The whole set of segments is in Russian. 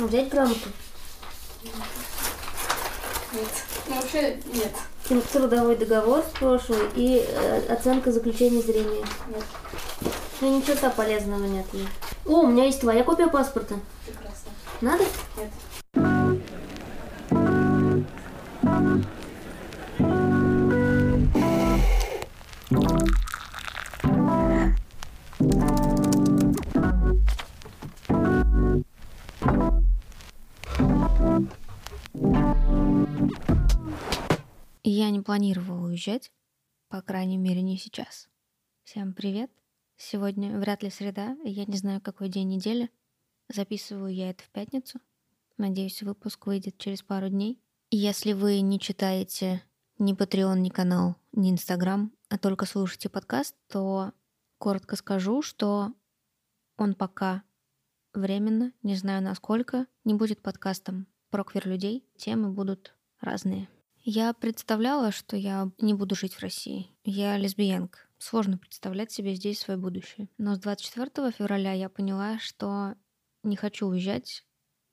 Ну, взять грамоту. Нет. Ну, вообще нет. Тр- Трудовой договор с прошлой и э, оценка заключения зрения. Нет. Ну, ни черта полезного нет. О, у меня есть твоя копия паспорта. Прекрасно. Надо? Нет. Я не планировала уезжать, по крайней мере, не сейчас. Всем привет. Сегодня вряд ли среда, я не знаю, какой день недели. Записываю я это в пятницу. Надеюсь, выпуск выйдет через пару дней. И Если вы не читаете ни Patreon, ни канал, ни Инстаграм, а только слушаете подкаст, то коротко скажу, что он пока временно, не знаю насколько, не будет подкастом про квир-людей. Темы будут разные. Я представляла, что я не буду жить в России. Я лесбиянка. Сложно представлять себе здесь свое будущее. Но с 24 февраля я поняла, что не хочу уезжать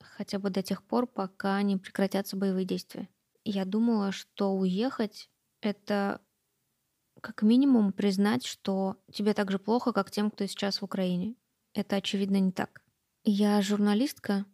хотя бы до тех пор, пока не прекратятся боевые действия. Я думала, что уехать — это как минимум признать, что тебе так же плохо, как тем, кто сейчас в Украине. Это, очевидно, не так. Я журналистка,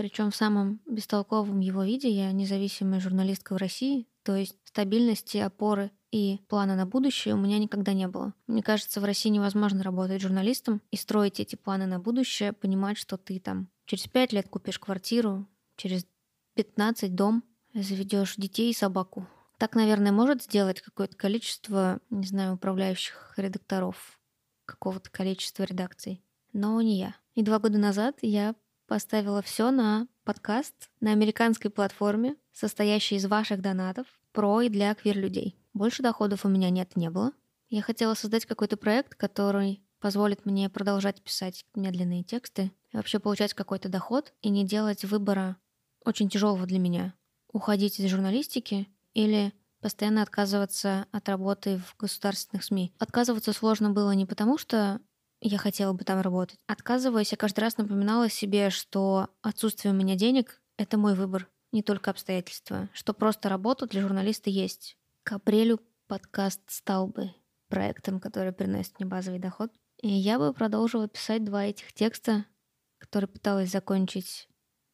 причем в самом бестолковом его виде я независимая журналистка в России, то есть стабильности, опоры и плана на будущее у меня никогда не было. Мне кажется, в России невозможно работать журналистом и строить эти планы на будущее, понимать, что ты там через пять лет купишь квартиру, через 15 дом, заведешь детей и собаку. Так, наверное, может сделать какое-то количество, не знаю, управляющих редакторов какого-то количества редакций. Но не я. И два года назад я поставила все на подкаст на американской платформе, состоящей из ваших донатов, про и для квир-людей. Больше доходов у меня нет, не было. Я хотела создать какой-то проект, который позволит мне продолжать писать медленные тексты и вообще получать какой-то доход и не делать выбора очень тяжелого для меня. Уходить из журналистики или постоянно отказываться от работы в государственных СМИ. Отказываться сложно было не потому, что я хотела бы там работать. Отказываясь, я каждый раз напоминала себе, что отсутствие у меня денег — это мой выбор, не только обстоятельства, что просто работа для журналиста есть. К апрелю подкаст стал бы проектом, который приносит мне базовый доход. И я бы продолжила писать два этих текста, которые пыталась закончить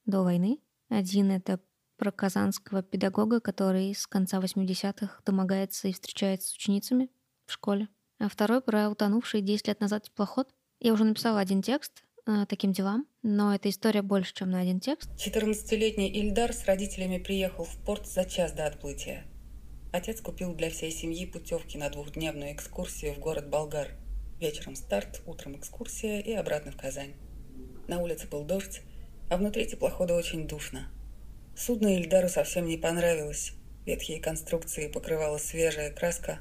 до войны. Один — это про казанского педагога, который с конца 80-х домогается и встречается с ученицами в школе. А второй про утонувший 10 лет назад теплоход. Я уже написала один текст э, таким делам, но эта история больше, чем на один текст. 14-летний Ильдар с родителями приехал в порт за час до отплытия. Отец купил для всей семьи путевки на двухдневную экскурсию в город Болгар. Вечером старт, утром экскурсия и обратно в Казань. На улице был дождь, а внутри теплохода очень душно. Судно Ильдару совсем не понравилось. Ветхие конструкции покрывала свежая краска,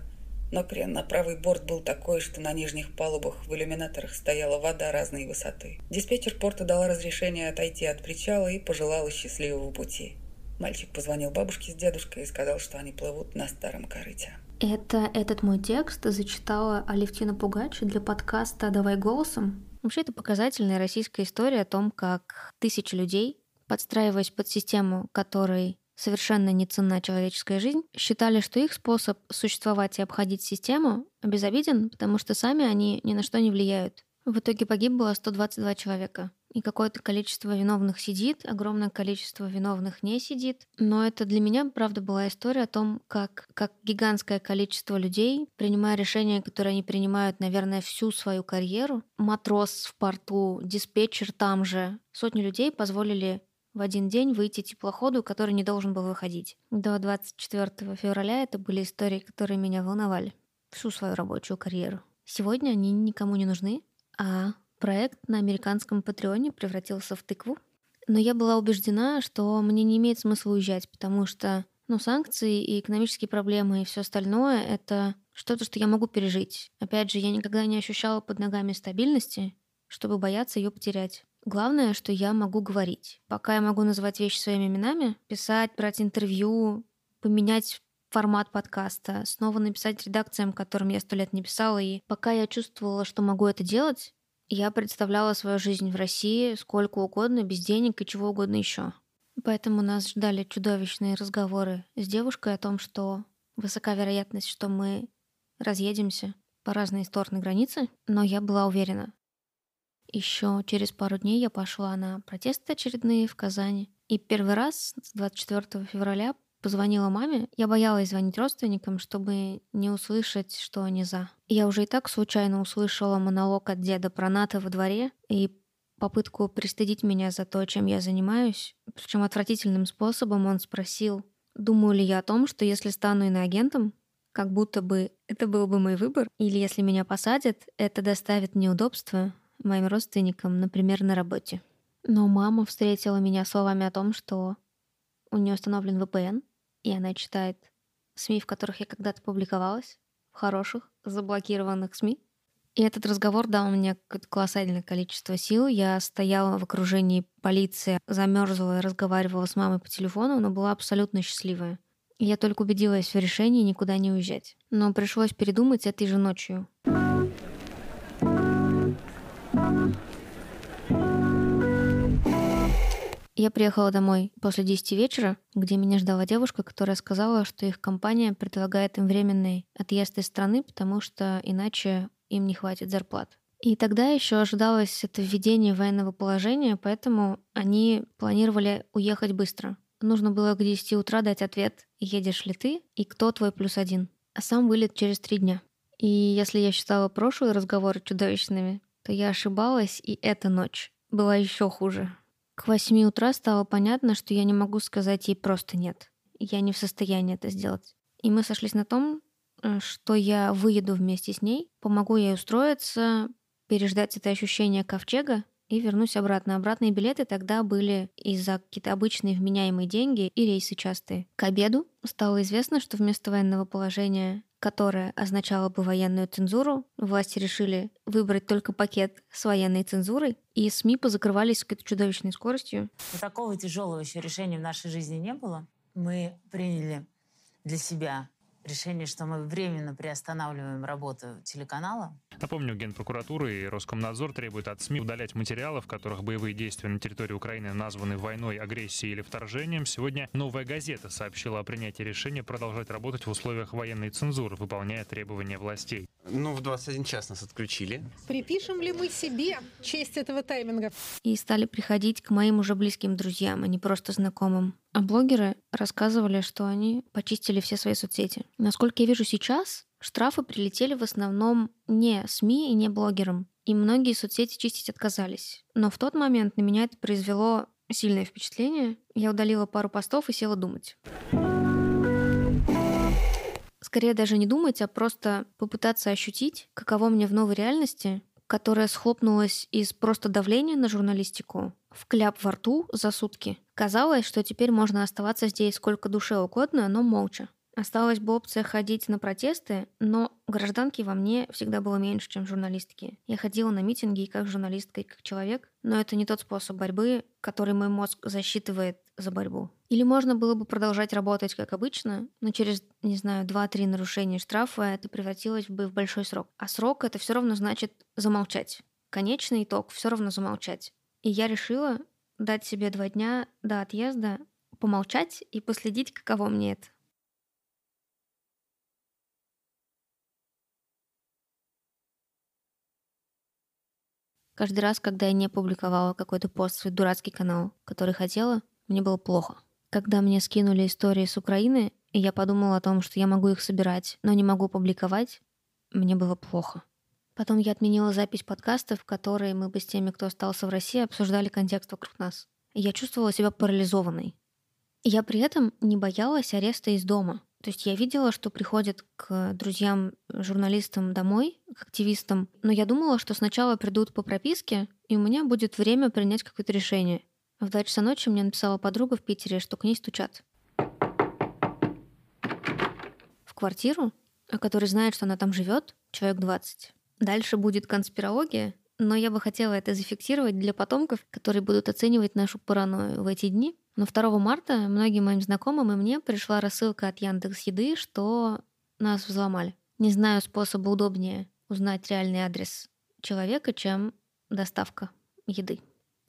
но крен на правый борт был такой, что на нижних палубах в иллюминаторах стояла вода разной высоты. Диспетчер порта дала разрешение отойти от причала и пожелала счастливого пути. Мальчик позвонил бабушке с дедушкой и сказал, что они плывут на старом корыте. Это этот мой текст зачитала Алевтина Пугач для подкаста «Давай голосом». Вообще, это показательная российская история о том, как тысячи людей, подстраиваясь под систему, которой совершенно не ценна человеческая жизнь, считали, что их способ существовать и обходить систему безобиден, потому что сами они ни на что не влияют. В итоге погибло 122 человека. И какое-то количество виновных сидит, огромное количество виновных не сидит. Но это для меня, правда, была история о том, как, как гигантское количество людей, принимая решения, которые они принимают, наверное, всю свою карьеру, матрос в порту, диспетчер там же, сотни людей позволили в один день выйти теплоходу, который не должен был выходить. До 24 февраля это были истории, которые меня волновали всю свою рабочую карьеру. Сегодня они никому не нужны, а проект на американском Патреоне превратился в тыкву. Но я была убеждена, что мне не имеет смысла уезжать, потому что ну, санкции и экономические проблемы и все остальное — это что-то, что я могу пережить. Опять же, я никогда не ощущала под ногами стабильности, чтобы бояться ее потерять. Главное, что я могу говорить. Пока я могу называть вещи своими именами, писать, брать интервью, поменять формат подкаста, снова написать редакциям, которым я сто лет не писала. И пока я чувствовала, что могу это делать, Я представляла свою жизнь в России сколько угодно, без денег и чего угодно еще. Поэтому нас ждали чудовищные разговоры с девушкой о том, что высока вероятность, что мы разъедемся по разные стороны границы, но я была уверена. Еще через пару дней я пошла на протесты очередные в Казани. И первый раз с 24 февраля позвонила маме. Я боялась звонить родственникам, чтобы не услышать, что они за. Я уже и так случайно услышала монолог от деда про НАТО во дворе и попытку пристыдить меня за то, чем я занимаюсь. Причем отвратительным способом он спросил, думаю ли я о том, что если стану иноагентом, как будто бы это был бы мой выбор, или если меня посадят, это доставит неудобства моим родственникам, например, на работе. Но мама встретила меня словами о том, что у нее установлен VPN, и она читает СМИ, в которых я когда-то публиковалась, в хороших, заблокированных СМИ. И этот разговор дал мне колоссальное количество сил. Я стояла в окружении полиции, замерзла и разговаривала с мамой по телефону, но была абсолютно счастливая. Я только убедилась в решении никуда не уезжать. Но пришлось передумать этой же ночью. Я приехала домой после 10 вечера, где меня ждала девушка, которая сказала, что их компания предлагает им временный отъезд из страны, потому что иначе им не хватит зарплат. И тогда еще ожидалось это введение военного положения, поэтому они планировали уехать быстро. Нужно было к 10 утра дать ответ, едешь ли ты и кто твой плюс один. А сам вылет через три дня. И если я считала прошлые разговоры чудовищными, то я ошибалась, и эта ночь была еще хуже. К восьми утра стало понятно, что я не могу сказать ей просто «нет». Я не в состоянии это сделать. И мы сошлись на том, э, что я выеду вместе с ней, помогу ей устроиться, переждать это ощущение ковчега и вернусь обратно. Обратные билеты тогда были из-за какие-то обычные вменяемые деньги и рейсы частые. К обеду стало известно, что вместо военного положения которое означало бы военную цензуру, власти решили выбрать только пакет с военной цензурой, и СМИ позакрывались с какой-то чудовищной скоростью. Но такого тяжелого еще решения в нашей жизни не было. Мы приняли для себя решение, что мы временно приостанавливаем работу телеканала. Напомню, Генпрокуратура и Роскомнадзор требуют от СМИ удалять материалы, в которых боевые действия на территории Украины названы войной, агрессией или вторжением. Сегодня «Новая газета» сообщила о принятии решения продолжать работать в условиях военной цензуры, выполняя требования властей. Ну, в 21 час нас отключили. Припишем ли мы себе честь этого тайминга? И стали приходить к моим уже близким друзьям, а не просто знакомым. А блогеры рассказывали, что они почистили все свои соцсети. Насколько я вижу сейчас, штрафы прилетели в основном не СМИ и не блогерам. И многие соцсети чистить отказались. Но в тот момент на меня это произвело сильное впечатление. Я удалила пару постов и села думать. Скорее даже не думать, а просто попытаться ощутить, каково мне в новой реальности, которая схлопнулась из просто давления на журналистику в кляп во рту за сутки. Казалось, что теперь можно оставаться здесь сколько душе угодно, но молча. Осталась бы опция ходить на протесты, но гражданки во мне всегда было меньше, чем журналистки. Я ходила на митинги и как журналистка, и как человек, но это не тот способ борьбы, который мой мозг засчитывает за борьбу. Или можно было бы продолжать работать как обычно, но через, не знаю, 2-3 нарушения штрафа это превратилось бы в большой срок. А срок это все равно значит замолчать. Конечный итог все равно замолчать. И я решила дать себе два дня до отъезда помолчать и последить, каково мне это. Каждый раз, когда я не публиковала какой-то пост в свой дурацкий канал, который хотела, мне было плохо. Когда мне скинули истории с Украины, и я подумала о том, что я могу их собирать, но не могу публиковать, мне было плохо. Потом я отменила запись подкастов, которые мы бы с теми, кто остался в России, обсуждали контекст вокруг нас. Я чувствовала себя парализованной. Я при этом не боялась ареста из дома. То есть я видела, что приходят к друзьям, журналистам домой, к активистам, но я думала, что сначала придут по прописке, и у меня будет время принять какое-то решение. В 2 часа ночи мне написала подруга в Питере, что к ней стучат. В квартиру, о которой знает, что она там живет, человек 20. Дальше будет конспирология, но я бы хотела это зафиксировать для потомков, которые будут оценивать нашу паранойю в эти дни. Но 2 марта многим моим знакомым и мне пришла рассылка от Яндекс Еды, что нас взломали. Не знаю способа удобнее узнать реальный адрес человека, чем доставка еды.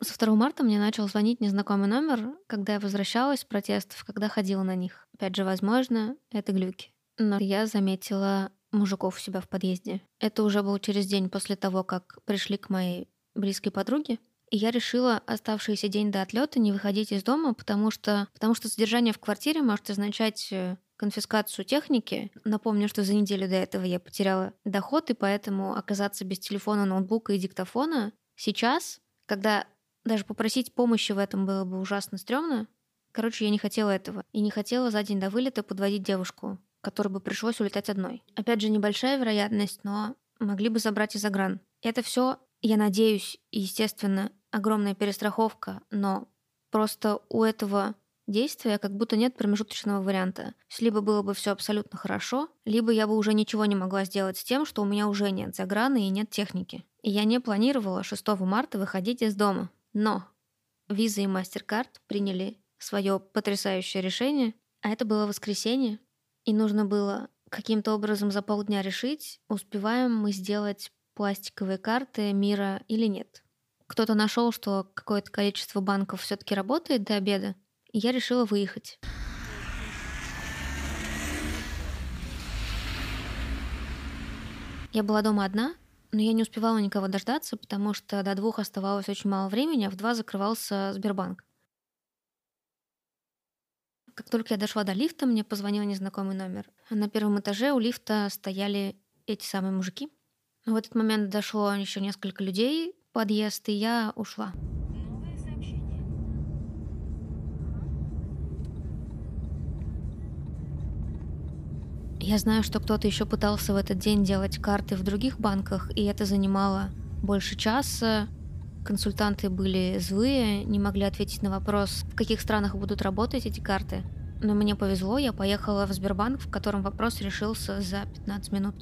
Со 2 марта мне начал звонить незнакомый номер, когда я возвращалась с протестов, когда ходила на них. Опять же, возможно, это глюки. Но я заметила мужиков у себя в подъезде. Это уже был через день после того, как пришли к моей близкой подруге. И я решила оставшийся день до отлета не выходить из дома, потому что, потому что содержание в квартире может означать э, конфискацию техники. Напомню, что за неделю до этого я потеряла доход, и поэтому оказаться без телефона, ноутбука и диктофона сейчас, когда даже попросить помощи в этом было бы ужасно стрёмно. Короче, я не хотела этого. И не хотела за день до вылета подводить девушку, которой бы пришлось улетать одной. Опять же, небольшая вероятность, но могли бы забрать из загран. Это все, я надеюсь, естественно, огромная перестраховка, но просто у этого действия как будто нет промежуточного варианта. либо было бы все абсолютно хорошо, либо я бы уже ничего не могла сделать с тем, что у меня уже нет заграны и нет техники. И я не планировала 6 марта выходить из дома. Но Visa и MasterCard приняли свое потрясающее решение, а это было воскресенье, и нужно было каким-то образом за полдня решить, успеваем мы сделать пластиковые карты мира или нет. Кто-то нашел, что какое-то количество банков все-таки работает до обеда, и я решила выехать. Я была дома одна, но я не успевала никого дождаться, потому что до двух оставалось очень мало времени, а в два закрывался Сбербанк. Как только я дошла до лифта, мне позвонил незнакомый номер. На первом этаже у лифта стояли эти самые мужики. В этот момент дошло еще несколько людей, подъезд, и я ушла. Я знаю, что кто-то еще пытался в этот день делать карты в других банках, и это занимало больше часа. Консультанты были злые, не могли ответить на вопрос, в каких странах будут работать эти карты. Но мне повезло, я поехала в Сбербанк, в котором вопрос решился за 15 минут.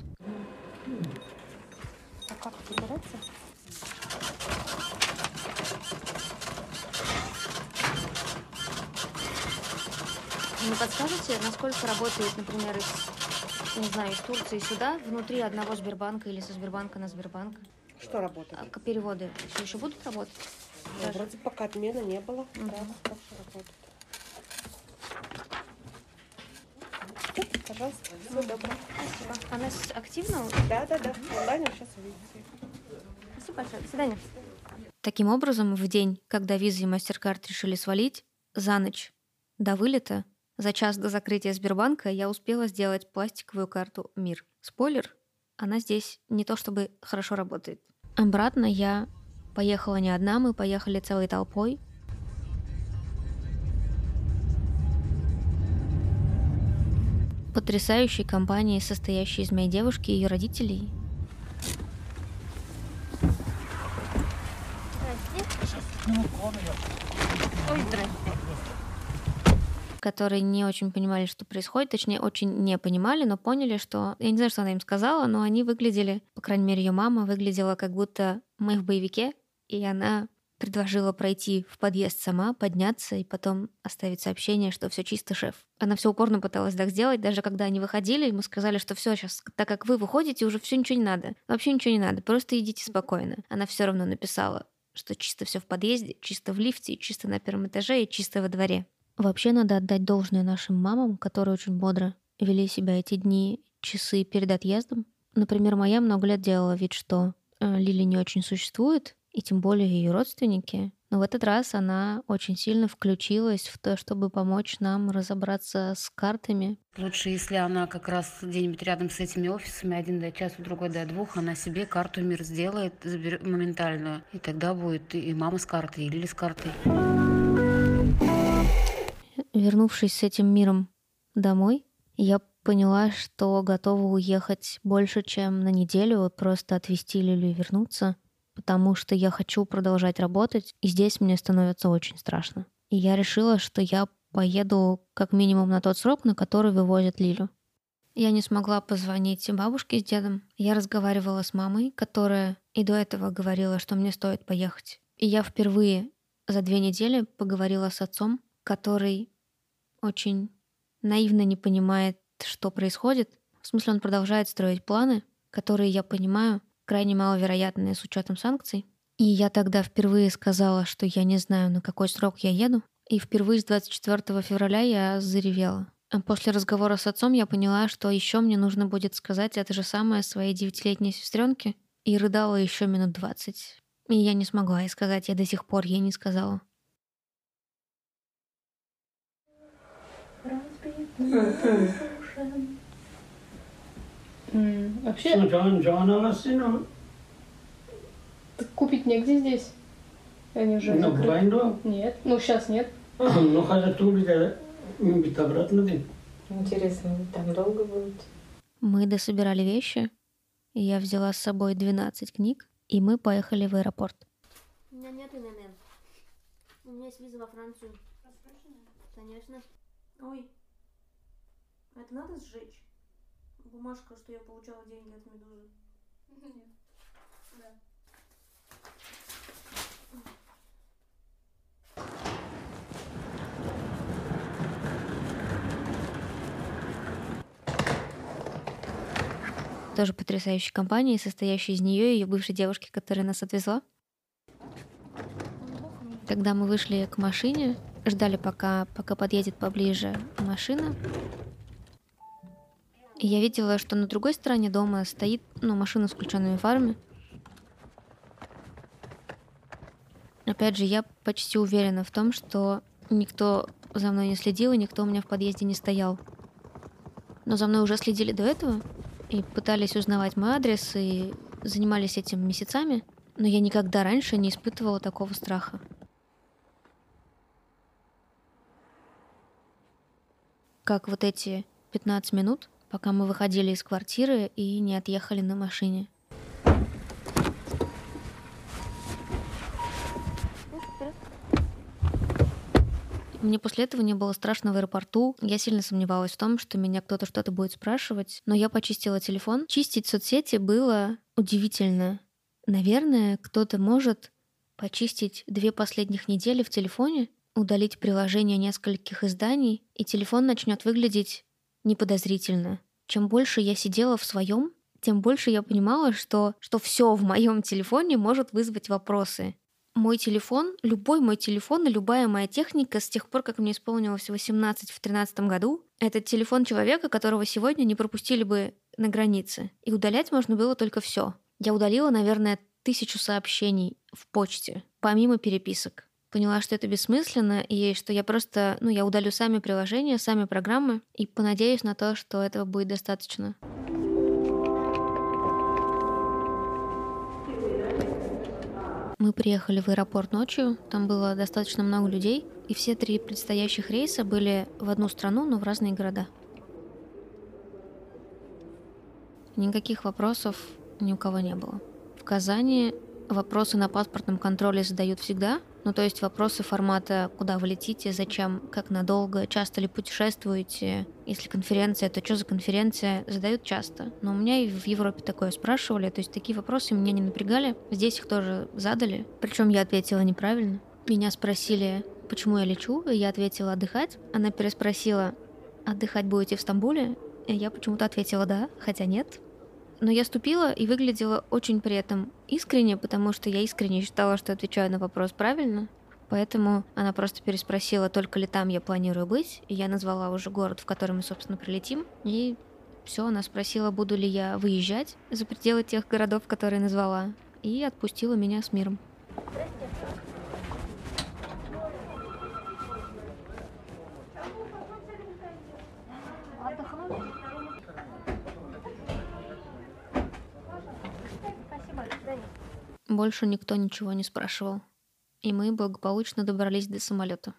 А как выбираться? Не подскажете, насколько работает, например, из не знаю, из Турции сюда, внутри одного Сбербанка или со Сбербанка на Сбербанк? Что работает? А переводы все еще будут работать? Ну, вроде пока отмены не было. Угу. Да, так работает. Пожалуйста, всего доброго. Спасибо. Она активна? Да, да, да. Онлайн сейчас увидите. Спасибо большое. До свидания. Таким образом, в день, когда визы и MasterCard решили свалить, за ночь до вылета за час до закрытия Сбербанка я успела сделать пластиковую карту «Мир». Спойлер, она здесь не то чтобы хорошо работает. Обратно я поехала не одна, мы поехали целой толпой. Потрясающей компанией, состоящей из моей девушки и ее родителей. Здрасте. Ой, здрасте которые не очень понимали, что происходит, точнее, очень не понимали, но поняли, что... Я не знаю, что она им сказала, но они выглядели, по крайней мере, ее мама выглядела как будто мы в боевике, и она предложила пройти в подъезд сама, подняться и потом оставить сообщение, что все чисто, шеф. Она все упорно пыталась так сделать, даже когда они выходили, мы сказали, что все сейчас, так как вы выходите, уже все ничего не надо. Вообще ничего не надо, просто идите спокойно. Она все равно написала, что чисто все в подъезде, чисто в лифте, чисто на первом этаже и чисто во дворе. Вообще надо отдать должное нашим мамам, которые очень бодро вели себя эти дни, часы перед отъездом. Например, моя много лет делала вид, что э, Лили не очень существует, и тем более ее родственники. Но в этот раз она очень сильно включилась в то, чтобы помочь нам разобраться с картами. Лучше, если она как раз где-нибудь рядом с этими офисами, один до часу, другой до двух, она себе карту мир сделает моментальную. И тогда будет и мама с картой, и Лили с картой. Вернувшись с этим миром домой, я поняла, что готова уехать больше, чем на неделю, просто отвезти Лилю и вернуться, потому что я хочу продолжать работать, и здесь мне становится очень страшно. И я решила, что я поеду как минимум на тот срок, на который вывозят Лилю. Я не смогла позвонить бабушке с дедом. Я разговаривала с мамой, которая и до этого говорила, что мне стоит поехать. И я впервые за две недели поговорила с отцом, который очень наивно не понимает, что происходит. В смысле, он продолжает строить планы, которые, я понимаю, крайне маловероятные с учетом санкций. И я тогда впервые сказала, что я не знаю, на какой срок я еду. И впервые с 24 февраля я заревела. А после разговора с отцом я поняла, что еще мне нужно будет сказать это же самое своей девятилетней сестренке, и рыдала еще минут двадцать. И я не смогла ей сказать, я до сих пор ей не сказала. Вообще, так купить негде здесь. Они уже Ну. Вайндо? Нет. Ну, сейчас нет. Ну, хотя тут где бит обратно день. Интересно, там долго будет? Мы дособирали вещи, я взяла с собой 12 книг, и мы поехали в аэропорт. У меня нет ИНН. У меня есть виза во Францию. Конечно. Ой. Это надо сжечь? Бумажка, что я получала деньги от Медузы. Нет. Да. Тоже потрясающей компании, состоящей из нее и ее бывшей девушки, которая нас отвезла. Когда мы вышли к машине, ждали, пока, пока подъедет поближе машина. И я видела, что на другой стороне дома стоит ну, машина с включенными фарами. Опять же, я почти уверена в том, что никто за мной не следил, и никто у меня в подъезде не стоял. Но за мной уже следили до этого и пытались узнавать мой адрес, и занимались этим месяцами, но я никогда раньше не испытывала такого страха. Как вот эти 15 минут, пока мы выходили из квартиры и не отъехали на машине. Мне после этого не было страшно в аэропорту. Я сильно сомневалась в том, что меня кто-то что-то будет спрашивать. Но я почистила телефон. Чистить соцсети было удивительно. Наверное, кто-то может почистить две последних недели в телефоне, удалить приложение нескольких изданий, и телефон начнет выглядеть неподозрительно. Чем больше я сидела в своем, тем больше я понимала, что, что все в моем телефоне может вызвать вопросы. Мой телефон, любой мой телефон и любая моя техника с тех пор, как мне исполнилось 18 в 13 году, это телефон человека, которого сегодня не пропустили бы на границе. И удалять можно было только все. Я удалила, наверное, тысячу сообщений в почте, помимо переписок. Поняла, что это бессмысленно, и что я просто, ну, я удалю сами приложения, сами программы, и понадеюсь на то, что этого будет достаточно. Мы приехали в аэропорт ночью, там было достаточно много людей, и все три предстоящих рейса были в одну страну, но в разные города. Никаких вопросов ни у кого не было. В Казани вопросы на паспортном контроле задают всегда, ну то есть вопросы формата «Куда вы летите?», «Зачем?», «Как надолго?», «Часто ли путешествуете?», «Если конференция, то что за конференция?» задают часто. Но у меня и в Европе такое спрашивали, то есть такие вопросы меня не напрягали. Здесь их тоже задали, причем я ответила неправильно. Меня спросили, почему я лечу, и я ответила «отдыхать». Она переспросила «отдыхать будете в Стамбуле?» И я почему-то ответила «да», хотя нет. Но я ступила и выглядела очень при этом искренне, потому что я искренне считала, что отвечаю на вопрос правильно. Поэтому она просто переспросила, только ли там я планирую быть, и я назвала уже город, в который мы, собственно, прилетим. И все, она спросила, буду ли я выезжать за пределы тех городов, которые назвала, и отпустила меня с миром. Больше никто ничего не спрашивал. И мы благополучно добрались до самолета.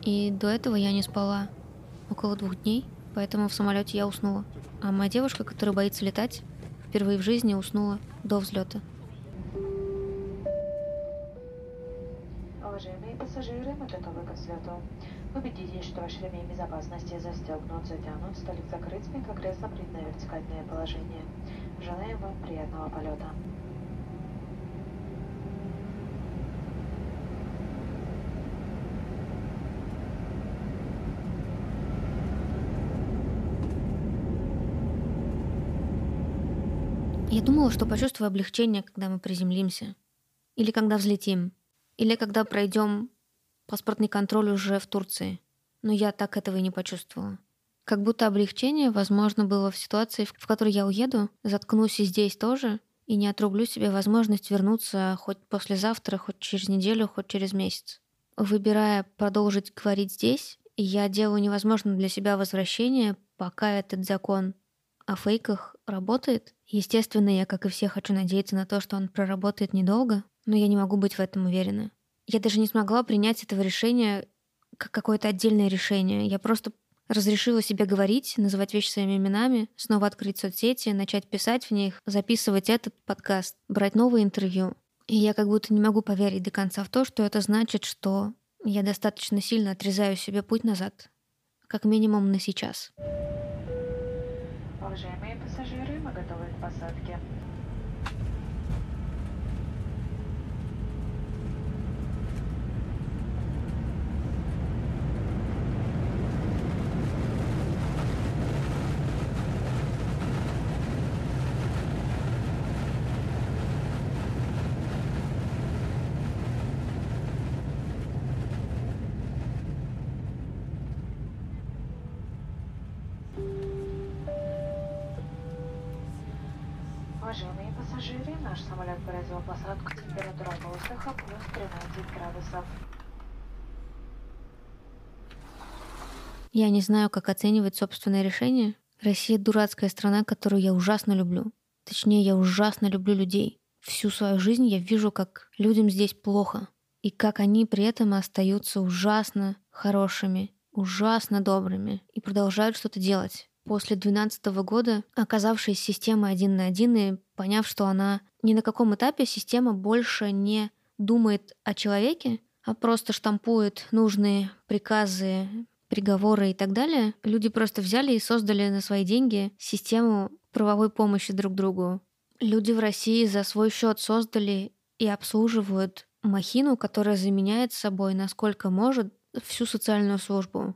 И до этого я не спала около двух дней, поэтому в самолете я уснула. А моя девушка, которая боится летать, впервые в жизни уснула до взлета. Уважаемые пассажиры, мы готовы к взлету. Убедитесь, что ваш ремень безопасности застегнут, затянут, столик закрыт, спинка кресла принято вертикальное положение. Желаем вам приятного полета. Я думала, что почувствую облегчение, когда мы приземлимся. Или когда взлетим. Или когда пройдем паспортный контроль уже в Турции. Но я так этого и не почувствовала. Как будто облегчение, возможно, было в ситуации, в которой я уеду, заткнусь и здесь тоже, и не отрублю себе возможность вернуться хоть послезавтра, хоть через неделю, хоть через месяц. Выбирая продолжить говорить здесь, я делаю невозможным для себя возвращение, пока этот закон о фейках работает. Естественно, я, как и все, хочу надеяться на то, что он проработает недолго, но я не могу быть в этом уверена. Я даже не смогла принять этого решения как какое-то отдельное решение. Я просто разрешила себе говорить, называть вещи своими именами, снова открыть соцсети, начать писать в них, записывать этот подкаст, брать новые интервью. И я как будто не могу поверить до конца в то, что это значит, что я достаточно сильно отрезаю себе путь назад. Как минимум на сейчас. Уважаемые пассажиры, мы готовы к посадке. Посадку. Температура воздуха плюс 13 градусов. Я не знаю, как оценивать собственное решение. Россия — дурацкая страна, которую я ужасно люблю. Точнее, я ужасно люблю людей. Всю свою жизнь я вижу, как людям здесь плохо. И как они при этом остаются ужасно хорошими, ужасно добрыми и продолжают что-то делать. После 2012 года, оказавшись системой один на один и поняв, что она ни на каком этапе система больше не думает о человеке, а просто штампует нужные приказы, приговоры и так далее, люди просто взяли и создали на свои деньги систему правовой помощи друг другу. Люди в России за свой счет создали и обслуживают махину, которая заменяет собой, насколько может, всю социальную службу.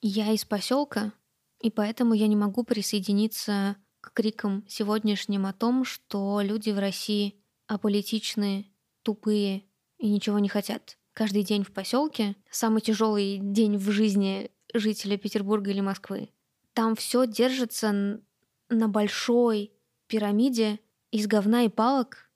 Я из поселка, и поэтому я не могу присоединиться к крикам сегодняшним о том, что люди в России аполитичные, тупые и ничего не хотят. Каждый день в поселке самый тяжелый день в жизни жителя Петербурга или Москвы. Там все держится на большой пирамиде из говна и палок,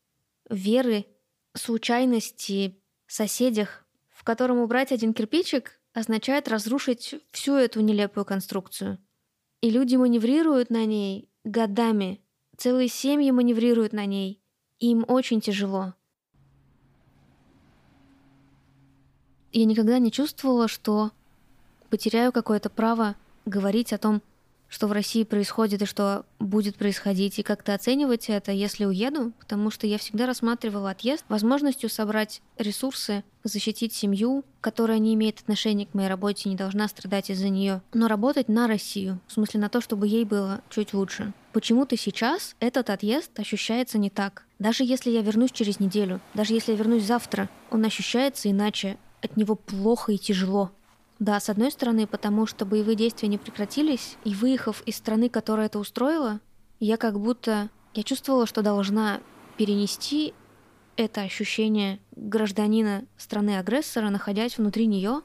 веры, случайности, соседях, в котором убрать один кирпичик означает разрушить всю эту нелепую конструкцию. И люди маневрируют на ней годами. Целые семьи маневрируют на ней. И им очень тяжело. Я никогда не чувствовала, что потеряю какое-то право говорить о том, что в России происходит и что будет происходить, и как-то оценивать это, если уеду, потому что я всегда рассматривала отъезд возможностью собрать ресурсы, защитить семью, которая не имеет отношения к моей работе, не должна страдать из-за нее, но работать на Россию, в смысле на то, чтобы ей было чуть лучше. Почему-то сейчас этот отъезд ощущается не так. Даже если я вернусь через неделю, даже если я вернусь завтра, он ощущается иначе, от него плохо и тяжело. Да, с одной стороны, потому что боевые действия не прекратились, и выехав из страны, которая это устроила, я как будто... Я чувствовала, что должна перенести это ощущение гражданина страны-агрессора, находясь внутри нее,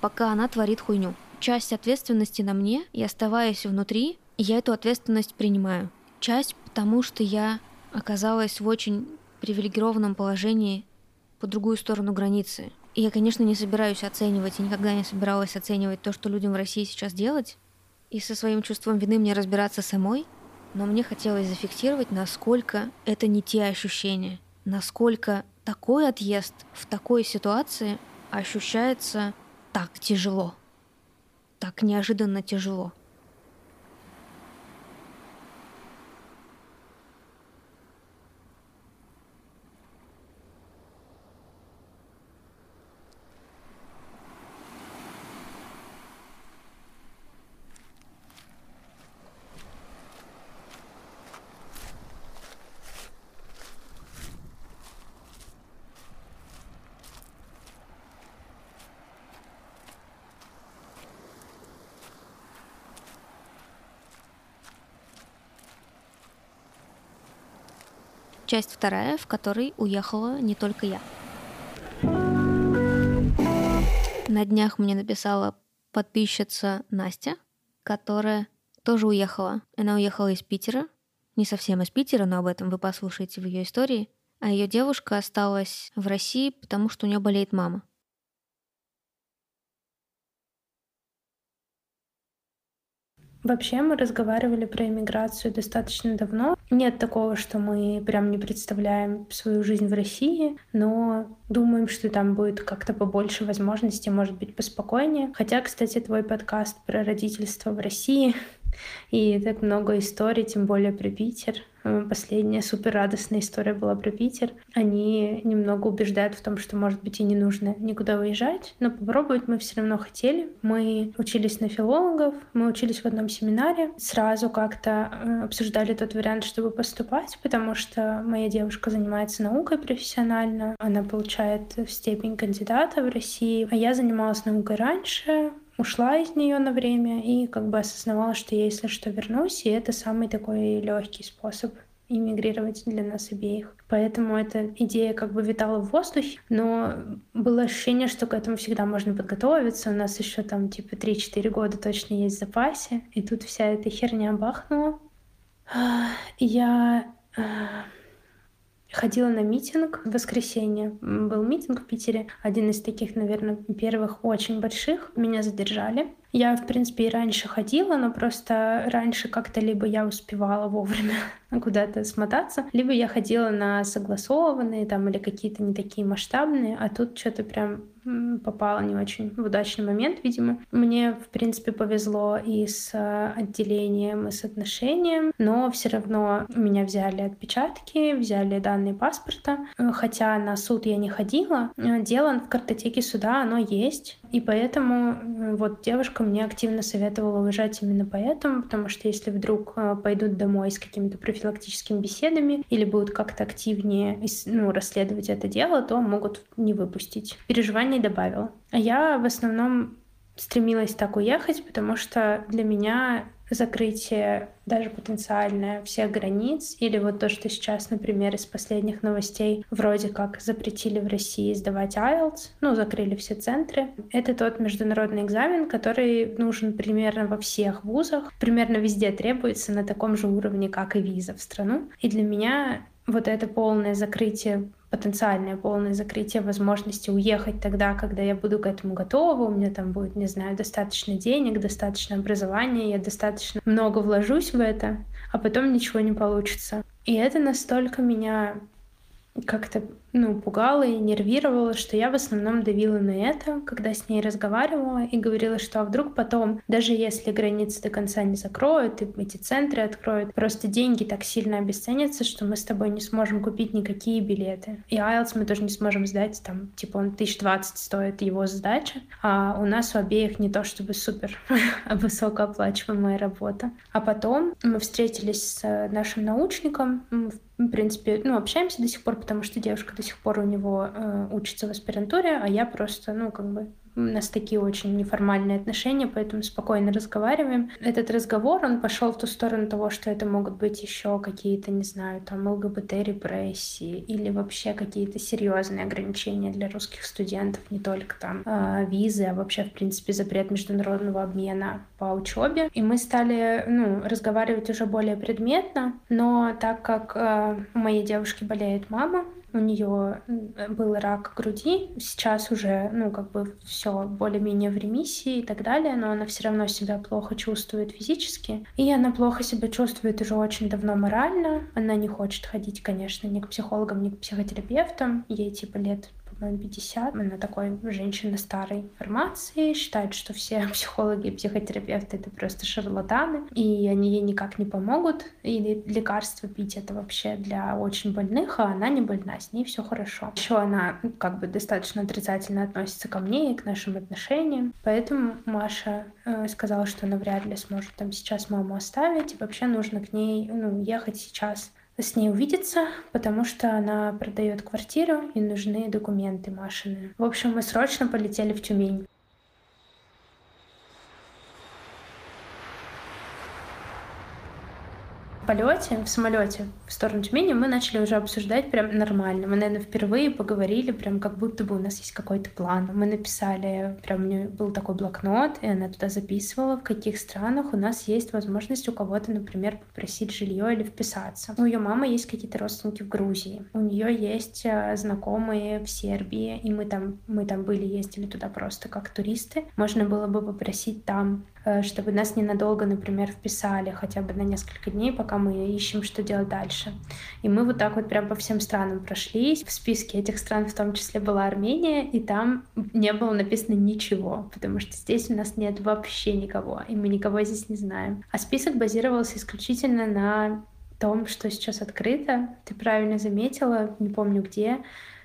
пока она творит хуйню. Часть ответственности на мне, и оставаясь внутри, я эту ответственность принимаю. Часть потому, что я оказалась в очень привилегированном положении по другую сторону границы. Я, конечно, не собираюсь оценивать и никогда не собиралась оценивать то, что людям в России сейчас делать, и со своим чувством вины мне разбираться самой, но мне хотелось зафиксировать, насколько это не те ощущения, насколько такой отъезд в такой ситуации ощущается так тяжело, так неожиданно тяжело. Часть вторая, в которой уехала не только я. На днях мне написала подписчица Настя, которая тоже уехала. Она уехала из Питера, не совсем из Питера, но об этом вы послушаете в ее истории. А ее девушка осталась в России, потому что у нее болеет мама. Вообще мы разговаривали про иммиграцию достаточно давно. Нет такого, что мы прям не представляем свою жизнь в России, но думаем, что там будет как-то побольше возможностей, может быть, поспокойнее. Хотя, кстати, твой подкаст про родительство в России и так много историй, тем более про Питер. Э, последняя супер радостная история была про Питер. Они немного убеждают в том, что, может быть, и не нужно никуда выезжать, но попробовать мы все равно хотели. Мы учились на филологов, мы учились в одном семинаре. Сразу как-то э, обсуждали тот вариант, чтобы поступать, потому что моя девушка занимается наукой профессионально. Она получает степень кандидата в России, а я занималась наукой раньше, ушла из нее на время и как бы осознавала, что я, если что, вернусь, и это самый такой легкий способ иммигрировать для нас обеих. Поэтому эта идея как бы витала в воздухе, но было ощущение, что к этому всегда можно подготовиться. У нас еще там типа 3-4 года точно есть в запасе. И тут вся эта херня бахнула. Я ходила на митинг в воскресенье. Был митинг в Питере, один из таких, наверное, первых очень больших. Меня задержали. Я, в принципе, и раньше ходила, но просто раньше как-то либо я успевала вовремя куда-то смотаться, либо я ходила на согласованные там или какие-то не такие масштабные, а тут что-то прям попала не очень в удачный момент, видимо. Мне, в принципе, повезло и с э, отделением, и с отношением, но все равно меня взяли отпечатки, взяли данные паспорта. Э, хотя на суд я не ходила, э, дело в картотеке суда, оно есть. И поэтому вот девушка мне активно советовала уезжать именно поэтому, потому что если вдруг пойдут домой с какими-то профилактическими беседами или будут как-то активнее ну, расследовать это дело, то могут не выпустить. Переживания не добавила. А я в основном стремилась так уехать, потому что для меня закрытие даже потенциальное всех границ, или вот то, что сейчас, например, из последних новостей вроде как запретили в России сдавать IELTS, ну, закрыли все центры. Это тот международный экзамен, который нужен примерно во всех вузах, примерно везде требуется на таком же уровне, как и виза в страну. И для меня вот это полное закрытие потенциальное полное закрытие возможности уехать тогда, когда я буду к этому готова, у меня там будет, не знаю, достаточно денег, достаточно образования, я достаточно много вложусь в это, а потом ничего не получится. И это настолько меня как-то ну, пугало и нервировало, что я в основном давила на это, когда с ней разговаривала и говорила, что а вдруг потом, даже если границы до конца не закроют и эти центры откроют, просто деньги так сильно обесценятся, что мы с тобой не сможем купить никакие билеты. И IELTS мы тоже не сможем сдать, там, типа, он 1020 стоит его сдача, а у нас у обеих не то чтобы супер высокооплачиваемая работа. А потом мы встретились с нашим научником, в принципе, ну, общаемся до сих пор, потому что девушка до сих пор у него э, учится в аспирантуре, а я просто, ну, как бы у нас такие очень неформальные отношения, поэтому спокойно разговариваем. Этот разговор, он пошел в ту сторону того, что это могут быть еще какие-то, не знаю, там ЛГБТ-репрессии или вообще какие-то серьезные ограничения для русских студентов, не только там э, визы, а вообще, в принципе, запрет международного обмена по учебе. И мы стали, ну, разговаривать уже более предметно, но так как э, у моей девушки болеет мама, у нее был рак груди, сейчас уже, ну, как бы все более-менее в ремиссии и так далее, но она все равно себя плохо чувствует физически. И она плохо себя чувствует уже очень давно морально. Она не хочет ходить, конечно, ни к психологам, ни к психотерапевтам. Ей типа лет 50. Она такой женщина старой формации, считает, что все психологи и психотерапевты — это просто шарлатаны, и они ей никак не помогут, и лекарства пить — это вообще для очень больных, а она не больна, с ней все хорошо. Еще она ну, как бы достаточно отрицательно относится ко мне и к нашим отношениям, поэтому Маша э, сказала, что она вряд ли сможет там сейчас маму оставить, и вообще нужно к ней ну, ехать сейчас с ней увидеться, потому что она продает квартиру и нужны документы Машины. В общем, мы срочно полетели в Тюмень. Полете, в самолете в сторону Тюмени мы начали уже обсуждать прям нормально. Мы, наверное, впервые поговорили прям как будто бы у нас есть какой-то план. Мы написали, прям у нее был такой блокнот, и она туда записывала, в каких странах у нас есть возможность у кого-то, например, попросить жилье или вписаться. У ее мамы есть какие-то родственники в Грузии. У нее есть э, знакомые в Сербии, и мы там, мы там были, ездили туда просто как туристы. Можно было бы попросить там Э, чтобы нас ненадолго, например, вписали хотя бы на несколько дней, пока мы ищем, что делать дальше. И мы вот так вот прям по всем странам прошлись. В списке этих стран в том числе была Армения, и там не было написано ничего, потому что здесь у нас нет вообще никого, и мы никого здесь не знаем. А список базировался исключительно на том, что сейчас открыто. Ты правильно заметила, не помню где,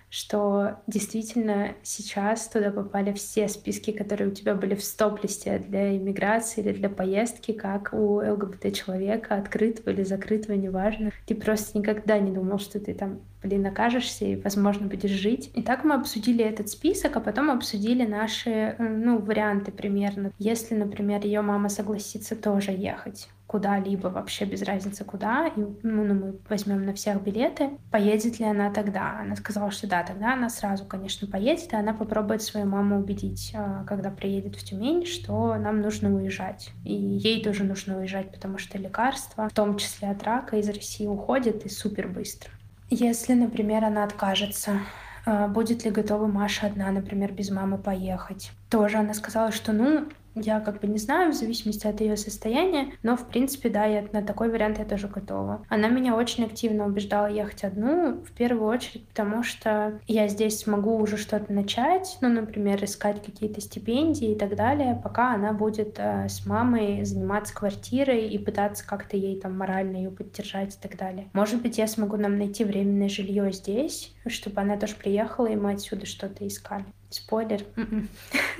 что действительно сейчас туда попали все списки, которые у тебя были в стоп-листе для иммиграции или для поездки, как у ЛГБТ-человека, открытого или закрытого, неважно. Ты просто никогда не думал, что ты там, блин, окажешься и, возможно, будешь жить. И так мы обсудили этот список, а потом обсудили наши, ну, варианты примерно. Если, например, ее мама согласится тоже ехать куда-либо вообще без разницы куда, и ну, ну, мы возьмем на всех билеты, поедет ли она тогда? Она сказала, что да, тогда она сразу, конечно, поедет, и она попробует свою маму убедить, а, когда приедет в Тюмень, что нам нужно уезжать. И ей тоже нужно уезжать, потому что лекарства, в том числе от рака, из России уходят и супер быстро. Если, например, она откажется, а, будет ли готова Маша одна, например, без мамы поехать? Тоже она сказала, что ну, я как бы не знаю, в зависимости от ее состояния, но в принципе, да, я на такой вариант я тоже готова. Она меня очень активно убеждала ехать одну, в первую очередь, потому что я здесь смогу уже что-то начать, ну, например, искать какие-то стипендии и так далее, пока она будет э, с мамой заниматься квартирой и пытаться как-то ей там морально ее поддержать и так далее. Может быть, я смогу нам найти временное жилье здесь, чтобы она тоже приехала, и мы отсюда что-то искали. Спойлер, м-м.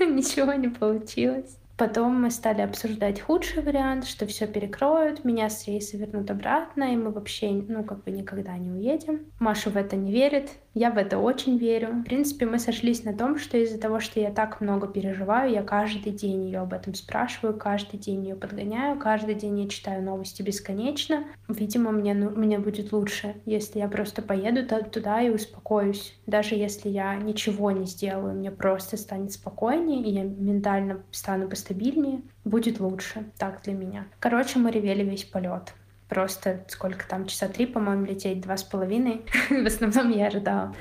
ничего не получилось. Потом мы стали обсуждать худший вариант, что все перекроют, меня с рейса вернут обратно, и мы вообще, ну, как бы никогда не уедем. Маша в это не верит, я в это очень верю. В принципе, мы сошлись на том, что из-за того, что я так много переживаю, я каждый день ее об этом спрашиваю, каждый день ее подгоняю, каждый день я читаю новости бесконечно. Видимо, мне, ну, мне будет лучше, если я просто поеду туда и успокоюсь. Даже если я ничего не сделаю, мне просто станет спокойнее, и я ментально стану постабильнее, будет лучше. Так для меня. Короче, мы ревели весь полет просто сколько там, часа три, по-моему, лететь, два с половиной. В основном я рыдала.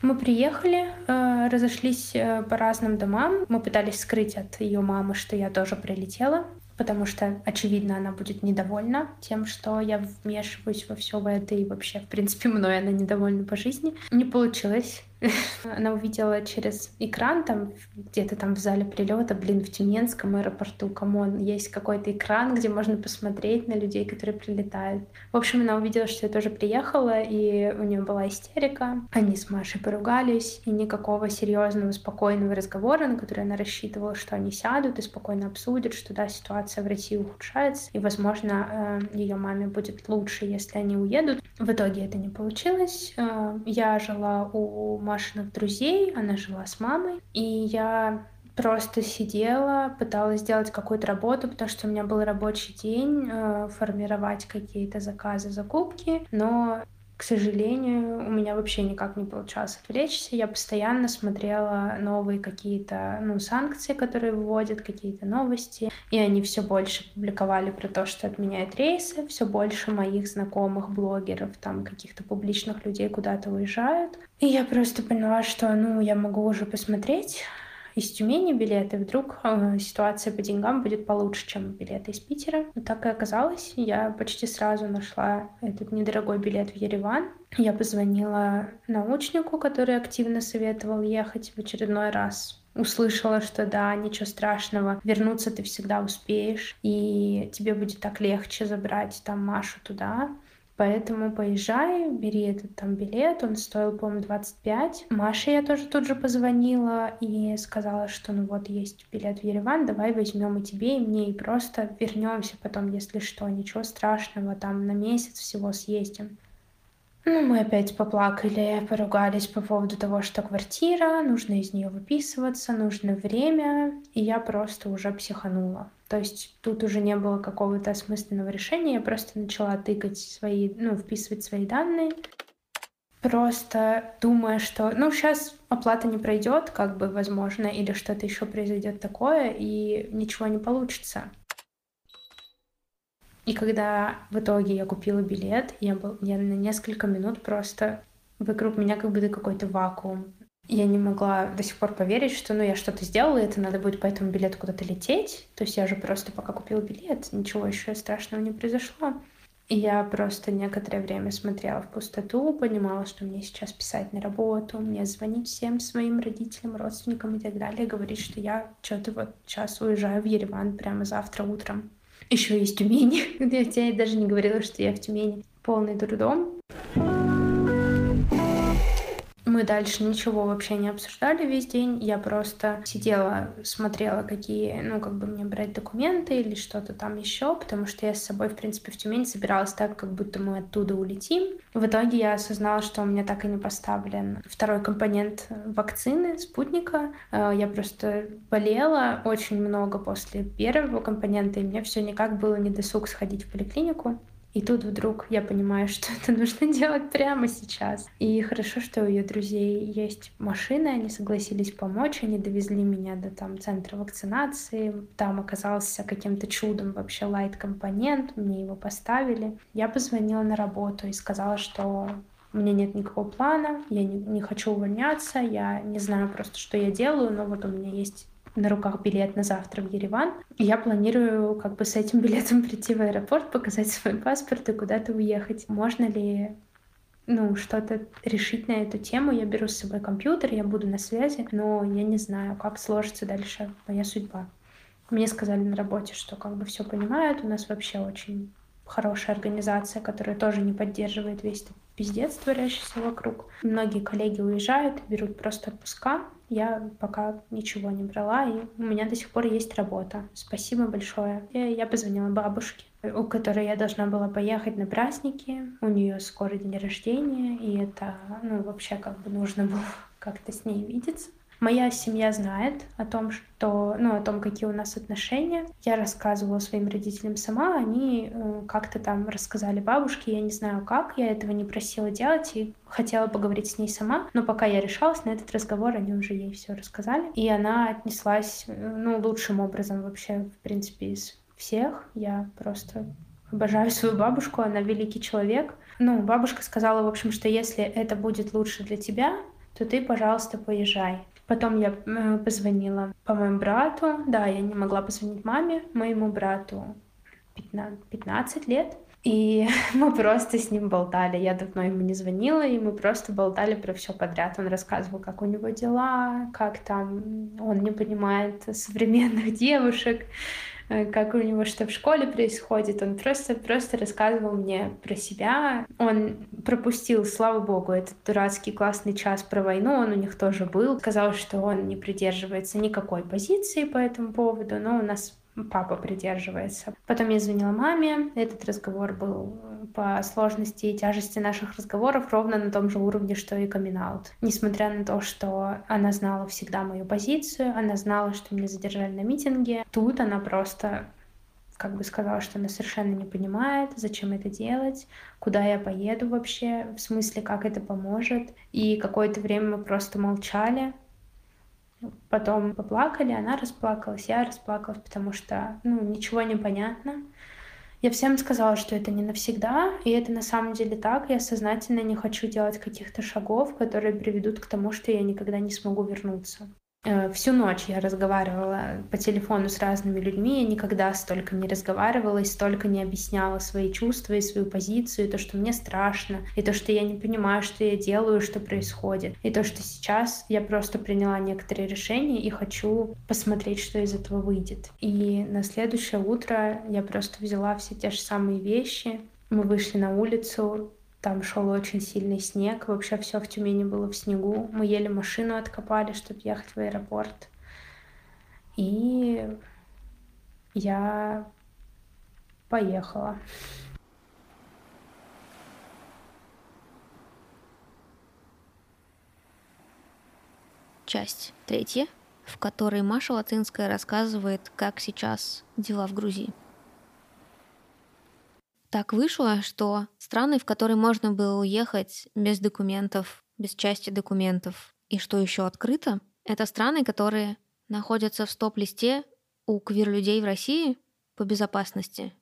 Мы приехали, э, разошлись э, по разным домам. Мы пытались скрыть от ее мамы, что я тоже прилетела, потому что, очевидно, она будет недовольна тем, что я вмешиваюсь во все это, и вообще, в принципе, мной она недовольна по жизни. Не получилось. Она увидела через экран, там где-то там в зале прилета, блин, в Тюменском аэропорту, come on, есть какой-то экран, где можно посмотреть на людей, которые прилетают. В общем, она увидела, что я тоже приехала, и у нее была истерика. Они с Машей поругались, и никакого серьезного, спокойного разговора, на который она рассчитывала, что они сядут и спокойно обсудят, что да, ситуация в России ухудшается, и, возможно, э, ее маме будет лучше, если они уедут. В итоге это не получилось. Э, я жила у Машиных друзей, она жила с мамой, и я просто сидела, пыталась сделать какую-то работу, потому что у меня был рабочий день, э, формировать какие-то заказы, закупки, но к сожалению, у меня вообще никак не получалось отвлечься. Я постоянно смотрела новые какие-то ну, санкции, которые вводят, какие-то новости. И они все больше публиковали про то, что отменяют рейсы. Все больше моих знакомых блогеров, там каких-то публичных людей куда-то уезжают. И я просто поняла, что ну, я могу уже посмотреть из Тюмени билеты, вдруг э, ситуация по деньгам будет получше, чем билеты из Питера. Но так и оказалось. Я почти сразу нашла этот недорогой билет в Ереван. Я позвонила научнику, который активно советовал ехать в очередной раз услышала, что да, ничего страшного, вернуться ты всегда успеешь, и тебе будет так легче забрать там Машу туда. Поэтому поезжай, бери этот там билет, он стоил, по-моему, 25. Маше я тоже тут же позвонила и сказала, что ну вот есть билет в Ереван, давай возьмем и тебе, и мне, и просто вернемся потом, если что, ничего страшного, там на месяц всего съездим. Ну, мы опять поплакали, поругались по поводу того, что квартира, нужно из нее выписываться, нужно время, и я просто уже психанула. То есть тут уже не было какого-то осмысленного решения, я просто начала тыкать свои, ну, вписывать свои данные, просто думая, что, ну, сейчас оплата не пройдет, как бы, возможно, или что-то еще произойдет такое, и ничего не получится. И когда в итоге я купила билет, я, был, я на несколько минут просто вокруг меня как будто какой-то вакуум. Я не могла до сих пор поверить, что ну, я что-то сделала, и это надо будет по этому билету куда-то лететь. То есть я же просто пока купила билет, ничего еще страшного не произошло. И я просто некоторое время смотрела в пустоту, понимала, что мне сейчас писать на работу, мне звонить всем своим родителям, родственникам и так далее, говорить, что я что-то вот сейчас уезжаю в Ереван прямо завтра утром. Еще есть Тюмень. Я даже не говорила, что я в Тюмени. Полный трудом. Мы дальше ничего вообще не обсуждали весь день. Я просто сидела, смотрела, какие, ну, как бы мне брать документы или что-то там еще, потому что я с собой, в принципе, в Тюмень собиралась так, как будто мы оттуда улетим. В итоге я осознала, что у меня так и не поставлен второй компонент вакцины, спутника. Э, я просто болела очень много после первого компонента, и мне все никак было не досуг сходить в поликлинику. И тут вдруг я понимаю, что это нужно делать прямо сейчас. И хорошо, что у ее друзей есть машина, они согласились помочь, они довезли меня до там центра вакцинации. Там оказался каким-то чудом вообще лайт-компонент, мне его поставили. Я позвонила на работу и сказала, что у меня нет никакого плана, я не, не хочу увольняться, я не знаю просто, что я делаю, но вот у меня есть на руках билет на завтра в Ереван. И я планирую как бы с этим билетом прийти в аэропорт, показать свой паспорт и куда-то уехать. Можно ли ну, что-то решить на эту тему. Я беру с собой компьютер, я буду на связи, но я не знаю, как сложится дальше моя судьба. Мне сказали на работе, что как бы все понимают, у нас вообще очень хорошая организация, которая тоже не поддерживает весь этот пиздец, творящийся вокруг. Многие коллеги уезжают, берут просто отпуска, я пока ничего не брала, и у меня до сих пор есть работа. Спасибо большое. И я позвонила бабушке, у которой я должна была поехать на праздники. У нее скоро день рождения, и это, ну, вообще как бы нужно было как-то с ней видеться. Моя семья знает о том, что, ну, о том, какие у нас отношения. Я рассказывала своим родителям сама, они э, как-то там рассказали бабушке, я не знаю как, я этого не просила делать и хотела поговорить с ней сама, но пока я решалась на этот разговор, они уже ей все рассказали, и она отнеслась, э, ну, лучшим образом вообще, в принципе, из всех. Я просто обожаю свою бабушку, она великий человек. Ну, бабушка сказала, в общем, что если это будет лучше для тебя, то ты, пожалуйста, поезжай. Потом я э, позвонила по моему брату. Да, я не могла позвонить маме, моему брату 15, 15 лет. И мы просто с ним болтали. Я давно ему не звонила, и мы просто болтали про все подряд. Он рассказывал, как у него дела, как там он не понимает современных девушек, как у него что в школе происходит. Он просто, просто рассказывал мне про себя. Он пропустил, слава богу, этот дурацкий классный час про войну, он у них тоже был. Сказал, что он не придерживается никакой позиции по этому поводу, но у нас папа придерживается. Потом я звонила маме. Этот разговор был по сложности и тяжести наших разговоров ровно на том же уровне, что и камин -аут. Несмотря на то, что она знала всегда мою позицию, она знала, что меня задержали на митинге, тут она просто как бы сказала, что она совершенно не понимает, зачем это делать, куда я поеду вообще, в смысле, как это поможет. И какое-то время мы просто молчали, Потом поплакали, она расплакалась, я расплакалась, потому что, ну, ничего не понятно. Я всем сказала, что это не навсегда, и это на самом деле так. Я сознательно не хочу делать каких-то шагов, которые приведут к тому, что я никогда не смогу вернуться. Э, всю ночь я разговаривала по телефону с разными людьми, я никогда столько не разговаривала и столько не объясняла свои чувства и свою позицию, и то, что мне страшно, и то, что я не понимаю, что я делаю, что происходит, и то, что сейчас я просто приняла некоторые решения и хочу посмотреть, что из этого выйдет. И на следующее утро я просто взяла все те же самые вещи, мы вышли на улицу, там шел очень сильный снег, вообще все в Тюмени было в снегу. Мы еле машину откопали, чтобы ехать в аэропорт. И я поехала. Часть третья, в которой Маша Латынская рассказывает, как сейчас дела в Грузии. Так вышло, что страны, в которые можно было уехать без документов, без части документов, и что еще открыто, это страны, которые находятся в стоп-листе у квир-людей в России по безопасности.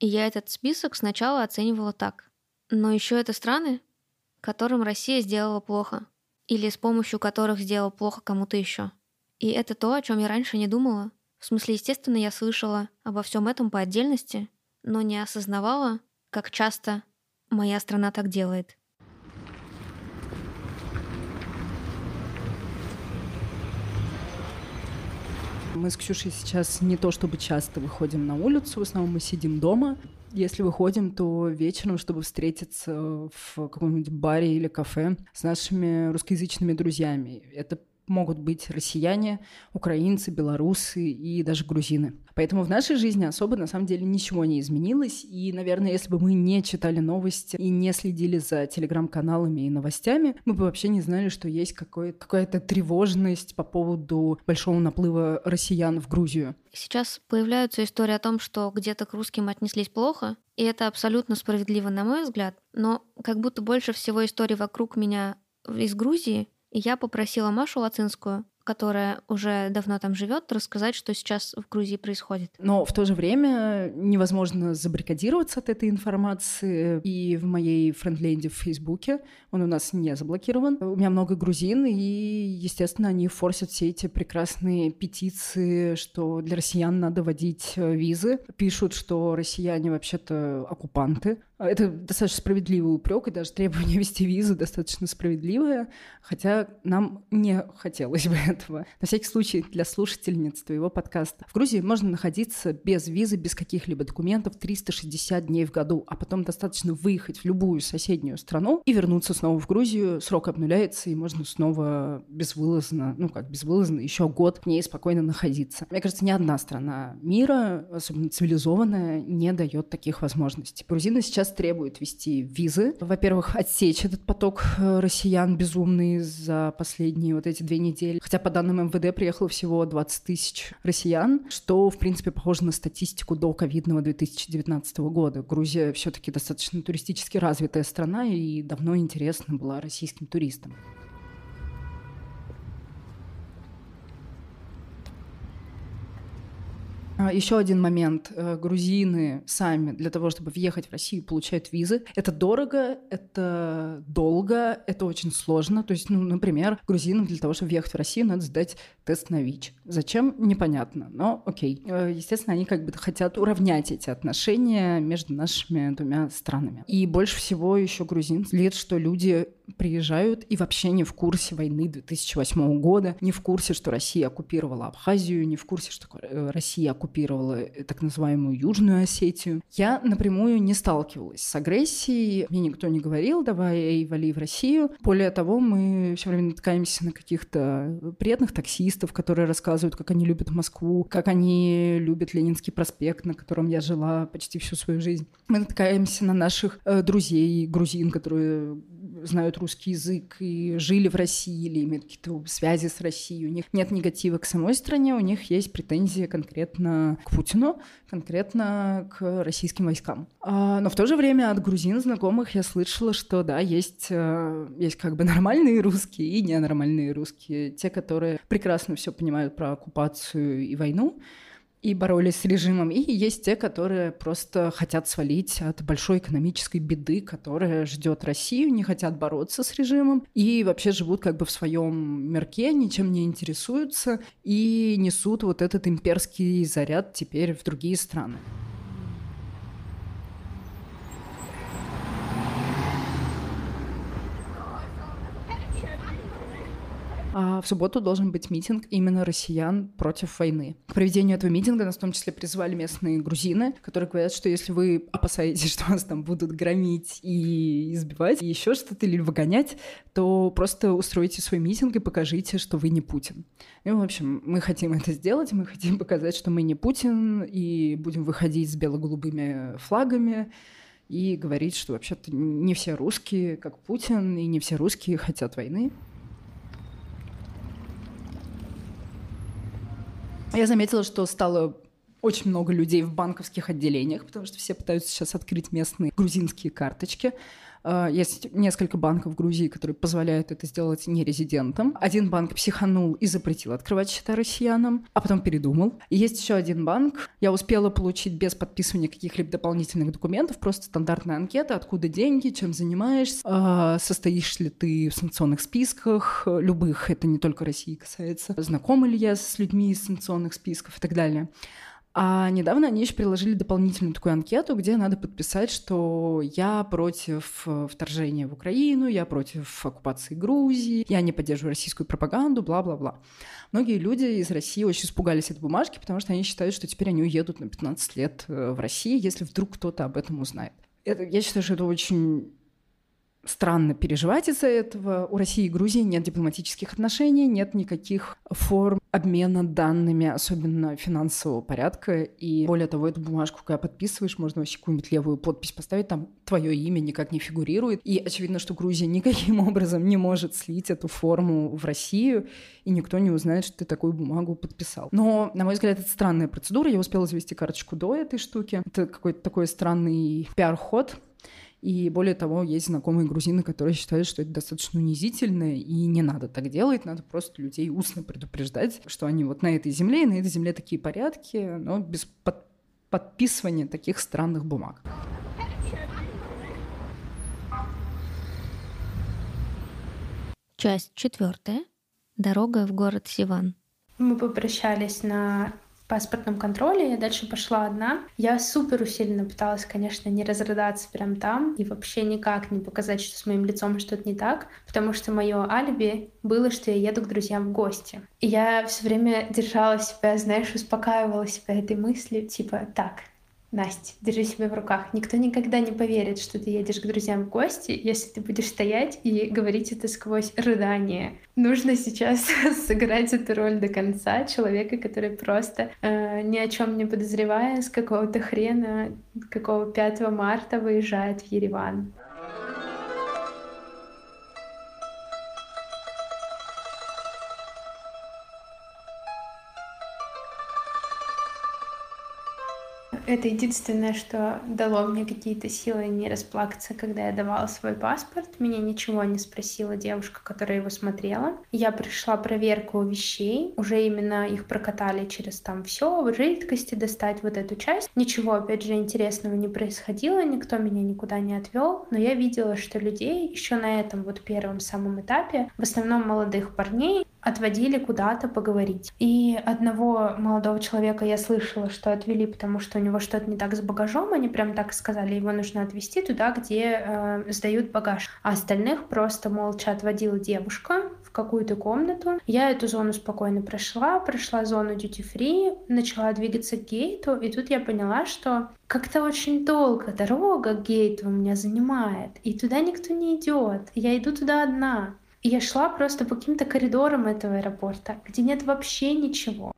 И я этот список сначала оценивала так. Но еще это страны, которым Россия сделала плохо, или с помощью которых сделала плохо кому-то еще. И это то, о чем я раньше не думала. В смысле, естественно, я слышала обо всем этом по отдельности, но не осознавала, как часто моя страна так делает. Мы с Ксюшей сейчас не то чтобы часто выходим на улицу, в основном мы сидим дома. Если выходим, то вечером, чтобы встретиться в каком-нибудь баре или кафе с нашими русскоязычными друзьями. Это могут быть россияне, украинцы, белорусы и даже грузины. Поэтому в нашей жизни особо на самом деле ничего не изменилось. И, наверное, если бы мы не читали новости и не следили за телеграм-каналами и новостями, мы бы вообще не знали, что есть какая-то тревожность по поводу большого наплыва россиян в Грузию. Сейчас появляются истории о том, что где-то к русским отнеслись плохо, и это абсолютно справедливо, на мой взгляд. Но как будто больше всего историй вокруг меня из Грузии я попросила Машу Лацинскую, которая уже давно там живет, рассказать, что сейчас в Грузии происходит. Но в то же время невозможно забаррикадироваться от этой информации. И в моей френдленде в Фейсбуке он у нас не заблокирован. У меня много грузин, и, естественно, они форсят все эти прекрасные петиции, что для россиян надо вводить э, визы. Пишут, что россияне вообще-то оккупанты. Это достаточно справедливый упрек, и даже требование вести визу достаточно справедливое, хотя нам не хотелось бы этого. На всякий случай для слушательниц твоего подкаста. В Грузии можно находиться без визы, без каких-либо документов 360 дней в году, а потом достаточно выехать в любую соседнюю страну и вернуться снова в Грузию. Срок обнуляется, и можно снова безвылазно, ну как безвылазно, еще год в ней спокойно находиться. Мне кажется, ни одна страна мира, особенно цивилизованная, не дает таких возможностей. Грузины сейчас требуют вести визы. Во-первых, отсечь этот поток э, россиян безумный за последние вот эти две недели. Хотя по данным МВД приехало всего 20 тысяч россиян, что, в принципе, похоже на статистику до ковидного 2019 года. Грузия все-таки достаточно туристически развитая страна и давно интересна была российским туристам. Еще один момент. Э, грузины сами для того, чтобы въехать в Россию, получают визы. Это дорого, это долго, это очень сложно. То есть, ну, например, грузинам для того, чтобы въехать в Россию, надо сдать тест на ВИЧ. Зачем? Непонятно, но окей. Э, естественно, они как бы хотят уравнять эти отношения между нашими двумя странами. И больше всего еще грузин злит, что люди приезжают и вообще не в курсе войны 2008 года, не в курсе, что Россия оккупировала Абхазию, не в курсе, что э, Россия оккупировала э, так называемую Южную Осетию. Я напрямую не сталкивалась с агрессией, мне никто не говорил, давай, эй, вали в Россию. Более того, мы все время натыкаемся на каких-то приятных таксистов, которые рассказывают, как они любят Москву, как они любят Ленинский проспект, на котором я жила почти всю свою жизнь. Мы натыкаемся на наших э, друзей, грузин, которые знают русский язык и жили в России или имеют какие-то связи с Россией. У них нет негатива к самой стране, у них есть претензии конкретно к Путину, конкретно к российским войскам. А, но в то же время от грузин знакомых я слышала, что да, есть, э, есть как бы нормальные русские и ненормальные русские. Те, которые прекрасно все понимают про оккупацию и войну, и боролись с режимом. И есть те, которые просто хотят свалить от большой экономической беды, которая ждет Россию, не хотят бороться с режимом и вообще живут как бы в своем мирке, ничем не интересуются и несут вот этот имперский заряд теперь в другие страны. А в субботу должен быть митинг именно россиян против войны. К проведению этого митинга нас в том числе призвали местные грузины, которые говорят, что если вы опасаетесь, что вас там будут громить и избивать, и еще что-то, или выгонять, то просто устройте свой митинг и покажите, что вы не Путин. И, в общем, мы хотим это сделать, мы хотим показать, что мы не Путин, и будем выходить с бело-голубыми флагами, и говорить, что вообще-то не все русские, как Путин, и не все русские хотят войны. Я заметила, что стало очень много людей в банковских отделениях, потому что все пытаются сейчас открыть местные грузинские карточки. А, есть несколько банков в Грузии, которые позволяют это сделать нерезидентам. Один банк психанул и запретил открывать счета россиянам, а потом передумал. Есть еще один банк. Я успела получить без подписывания каких-либо дополнительных документов просто стандартная анкета, откуда деньги, чем занимаешься, а, состоишь ли ты в санкционных списках, любых, это не только России касается, знакомы ли я с людьми из санкционных списков и так далее. А недавно они еще приложили дополнительную такую анкету, где надо подписать, что я против э, вторжения в Украину, я против оккупации Грузии, я не поддерживаю российскую пропаганду, бла-бла-бла. Многие люди из России очень испугались этой бумажки, потому что они считают, что теперь они уедут на 15 лет э, в Россию, если вдруг кто-то об этом узнает. Это, я считаю, что это очень странно переживать из-за этого. У России и Грузии нет дипломатических отношений, нет никаких форм обмена данными, особенно финансового порядка. И более того, эту бумажку, когда подписываешь, можно вообще какую-нибудь левую подпись поставить, там твое имя никак не фигурирует. И очевидно, что Грузия никаким образом не может слить эту форму в Россию, и никто не узнает, что ты такую бумагу подписал. Но, на мой взгляд, это странная процедура. Я успела завести карточку до этой штуки. Это какой-то такой странный пиар-ход, и более того, есть знакомые грузины, которые считают, что это достаточно унизительно, и не надо так делать, надо просто людей устно предупреждать, что они вот на этой земле, и на этой земле такие порядки, но без под подписывания таких странных бумаг. Часть четвертая. Дорога в город Сиван. Мы попрощались на паспортном контроле, я дальше пошла одна. Я супер усиленно пыталась, конечно, не разрыдаться прям там и вообще никак не показать, что с моим лицом что-то не так, потому что мое алиби было, что я еду к друзьям в гости. И я все время держала себя, знаешь, успокаивала себя этой мыслью, типа, так, Настя, держи себя в руках. Никто никогда не поверит, что ты едешь к друзьям в гости, если ты будешь стоять и говорить это сквозь рыдание. Нужно сейчас сыграть эту роль до конца человека, который просто э, ни о чем не подозревая, с какого-то хрена, какого 5 марта выезжает в Ереван. Это единственное, что дало мне какие-то силы не расплакаться, когда я давала свой паспорт. Меня ничего не спросила девушка, которая его смотрела. Я пришла проверку вещей, уже именно их прокатали через там все, жидкости достать вот эту часть. Ничего, опять же, интересного не происходило, никто меня никуда не отвел, но я видела, что людей еще на этом вот первом самом этапе, в основном молодых парней, отводили куда-то поговорить. И одного молодого человека я слышала, что отвели, потому что у него что-то не так с багажом. Они прям так сказали, его нужно отвезти туда, где э, сдают багаж. А остальных просто молча отводила девушка в какую-то комнату. Я эту зону спокойно прошла, прошла зону duty-free, начала двигаться к гейту, и тут я поняла, что как-то очень долго дорога к гейту у меня занимает, и туда никто не идет. Я иду туда одна. И я шла просто по каким-то коридорам этого аэропорта, где нет вообще ничего.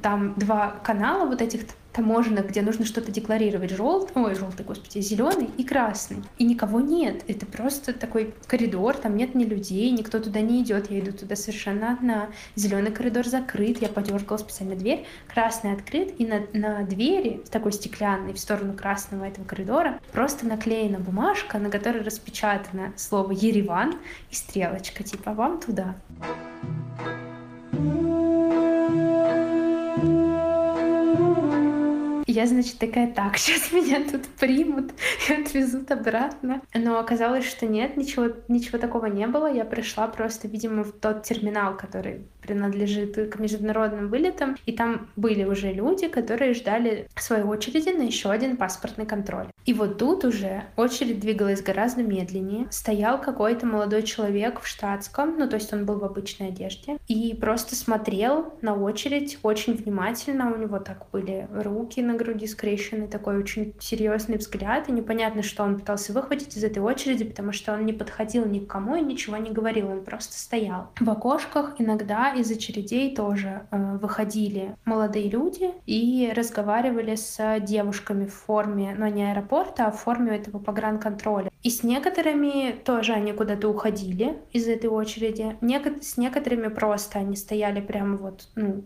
Там два канала вот этих таможенных, где нужно что-то декларировать, желтый, ой, желтый, господи, зеленый и красный. И никого нет. Это просто такой коридор, там нет ни людей, никто туда не идет. Я иду туда совершенно одна. Зеленый коридор закрыт, я подергала специально дверь, красный открыт, и на, на двери, такой стеклянной, в сторону красного этого коридора, просто наклеена бумажка, на которой распечатано слово Ереван и стрелочка, типа вам туда. Я, значит, такая, так, сейчас меня тут примут и отвезут обратно. Но оказалось, что нет, ничего, ничего такого не было. Я пришла просто, видимо, в тот терминал, который принадлежит к международным вылетам, и там были уже люди, которые ждали своей очереди на еще один паспортный контроль. И вот тут уже очередь двигалась гораздо медленнее. Стоял какой-то молодой человек в штатском, ну то есть он был в обычной одежде, и просто смотрел на очередь очень внимательно. У него так были руки на груди скрещены, такой очень серьезный взгляд, и непонятно, что он пытался выхватить из этой очереди, потому что он не подходил ни к кому и ничего не говорил, он просто стоял. В окошках иногда из очередей тоже э, выходили молодые люди и разговаривали с девушками в форме, но не аэропорта, а в форме этого погранконтроля. И с некоторыми тоже они куда-то уходили из этой очереди. Неко- с некоторыми просто они стояли прямо вот ну,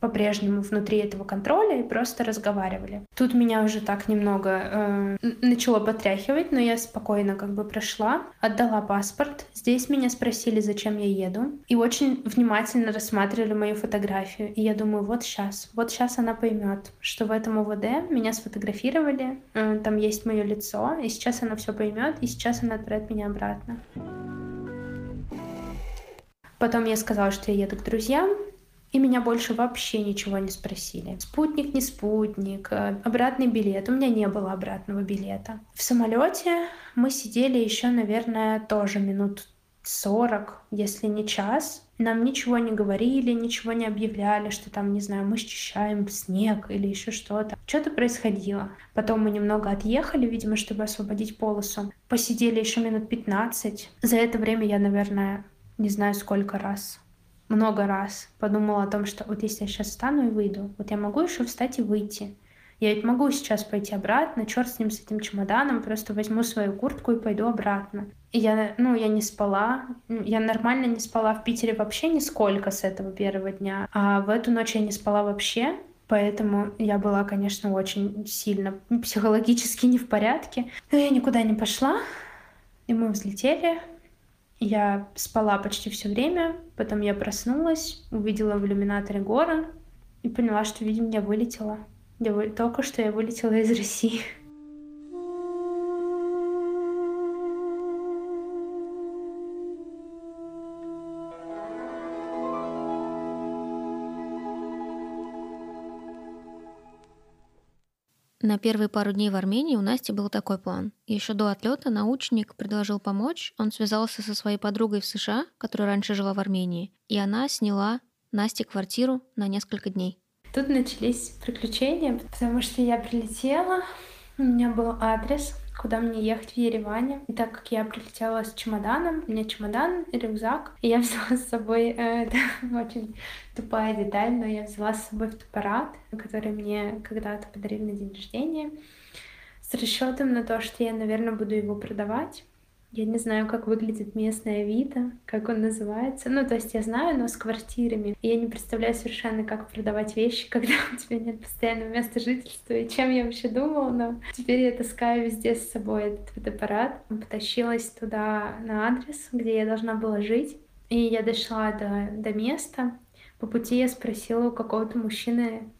по-прежнему внутри этого контроля и просто разговаривали. Тут меня уже так немного э, начало потряхивать, но я спокойно как бы прошла, отдала паспорт. Здесь меня спросили, зачем я еду, и очень внимательно рассматривали мою фотографию. И я думаю, вот сейчас, вот сейчас она поймет, что в этом УВД меня сфотографировали, э, там есть мое лицо, и сейчас она все поймет, и сейчас она отправит меня обратно. Потом я сказала, что я еду к друзьям, и меня больше вообще ничего не спросили. Спутник, не спутник, э, обратный билет. У меня не было обратного билета. В самолете мы сидели еще, наверное, тоже минут 40, если не час. Нам ничего не говорили, ничего не объявляли, что там, не знаю, мы счищаем снег или еще что-то. Что-то происходило. Потом мы немного отъехали, видимо, чтобы освободить полосу. Посидели еще минут 15. За это время я, наверное, не знаю сколько раз много раз подумала о том, что вот если я сейчас встану и выйду, вот я могу еще встать и выйти. Я ведь могу сейчас пойти обратно, черт с ним, с этим чемоданом, просто возьму свою куртку и пойду обратно. И я, ну, я не спала, я нормально не спала в Питере вообще нисколько с этого первого дня, а в эту ночь я не спала вообще, Поэтому я была, конечно, очень сильно психологически не в порядке. Но я никуда не пошла, и мы взлетели. Я спала почти все время, потом я проснулась, увидела в иллюминаторе горы и поняла, что, видимо, я вылетела. Я вы... Только что я вылетела из России. На первые пару дней в Армении у Насти был такой план. Еще до отлета научник предложил помочь. Он связался со своей подругой в США, которая раньше жила в Армении, и она сняла Насте квартиру на несколько дней. Тут начались приключения, потому что я прилетела, у меня был адрес, куда мне ехать в Ереване. И так как я прилетела с чемоданом, у меня чемодан рюкзак, и я взяла с собой, э, это очень тупая деталь, но я взяла с собой фотоаппарат, который мне когда-то подарили на день рождения, с расчетом на то, что я, наверное, буду его продавать. Я не знаю, как выглядит местная Авито, как он называется. Ну, то есть я знаю, но с квартирами. И я не представляю совершенно, как продавать вещи, когда у тебя нет постоянного места жительства. И чем я вообще думала, но теперь я таскаю везде с собой этот фотоаппарат. Потащилась туда на адрес, где я должна была жить. И я дошла до, до места. По пути я спросила у какого-то мужчины,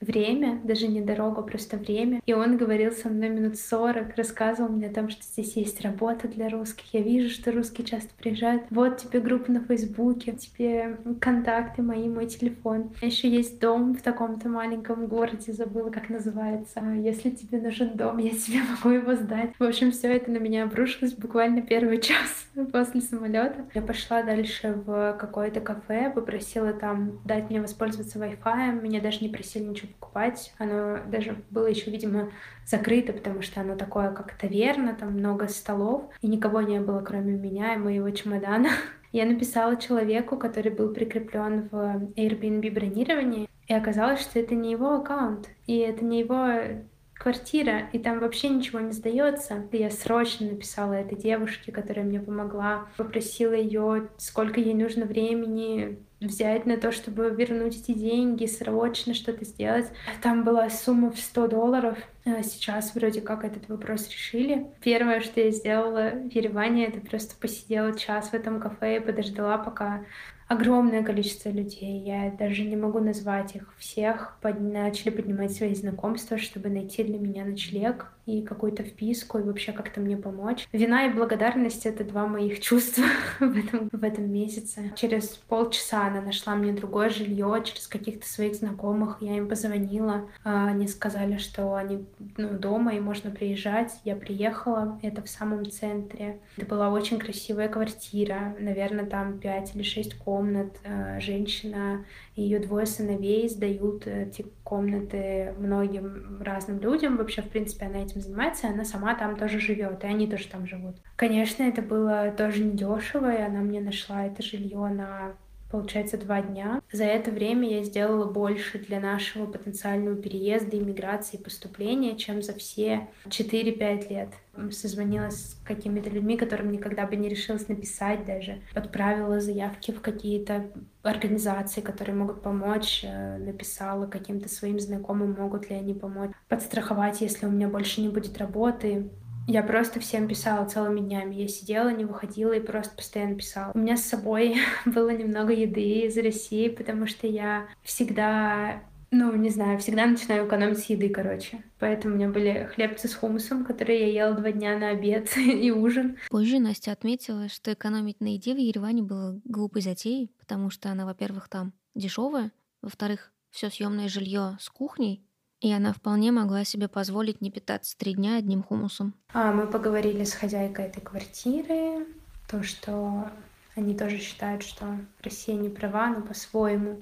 время, даже не дорога, просто время. И он говорил со мной минут 40, рассказывал мне о том, что здесь есть работа для русских. Я вижу, что русские часто приезжают. Вот тебе группа на Фейсбуке, тебе контакты мои, мой телефон. Еще есть дом в таком-то маленьком городе, забыла, как называется. А если тебе нужен дом, я тебе могу его сдать. В общем, все это на меня обрушилось буквально первый час после самолета. Я пошла дальше в какое-то кафе, попросила там дать мне воспользоваться Wi-Fi. Меня даже не просили ничего покупать. Оно даже было еще, видимо, закрыто, потому что оно такое, как таверна, там много столов, и никого не было, кроме меня и моего чемодана. Я написала человеку, который был прикреплен в Airbnb бронировании, и оказалось, что это не его аккаунт, и это не его квартира, и там вообще ничего не сдается. Я срочно написала этой девушке, которая мне помогла, попросила ее, сколько ей нужно времени взять на то, чтобы вернуть эти деньги, срочно что-то сделать. Там была сумма в 100 долларов. А сейчас вроде как этот вопрос решили. Первое, что я сделала в Ереване, это просто посидела час в этом кафе и подождала, пока огромное количество людей. Я даже не могу назвать их всех. Под... Начали поднимать свои знакомства, чтобы найти для меня ночлег и какую-то вписку, и вообще как-то мне помочь. Вина и благодарность — это два моих чувства в этом, в этом месяце. Через полчаса она нашла мне другое жилье, через каких-то своих знакомых. Я им позвонила. А, они сказали, что они ну, дома и можно приезжать. Я приехала. Это в самом центре. Это была очень красивая квартира. Наверное, там пять или шесть комнат. А, женщина ее двое сыновей сдают эти комнаты многим разным людям. Вообще, в принципе, она этим занимается, она сама там тоже живет, и они тоже там живут. Конечно, это было тоже недешево, и она мне нашла это жилье на получается, два дня. За это время я сделала больше для нашего потенциального переезда, иммиграции и поступления, чем за все 4-5 лет. Созвонилась с какими-то людьми, которым никогда бы не решилась написать даже. Отправила заявки в какие-то организации, которые могут помочь. Э, написала каким-то своим знакомым, могут ли они помочь. Подстраховать, если у меня больше не будет работы. Я просто всем писала целыми днями. Я сидела, не выходила и просто постоянно писала. У меня с собой было немного еды из России, потому что я всегда ну, не знаю, всегда начинаю экономить с еды, короче. Поэтому у меня были хлебцы с хумусом, которые я ела два дня на обед и ужин. Позже Настя отметила, что экономить на еде в Ереване было глупой затеей, потому что она, во-первых, там дешевая, во-вторых, все съемное жилье с кухней, и она вполне могла себе позволить не питаться три дня одним хумусом. А, мы поговорили с хозяйкой этой квартиры, то, что они тоже считают, что Россия не права, но по-своему,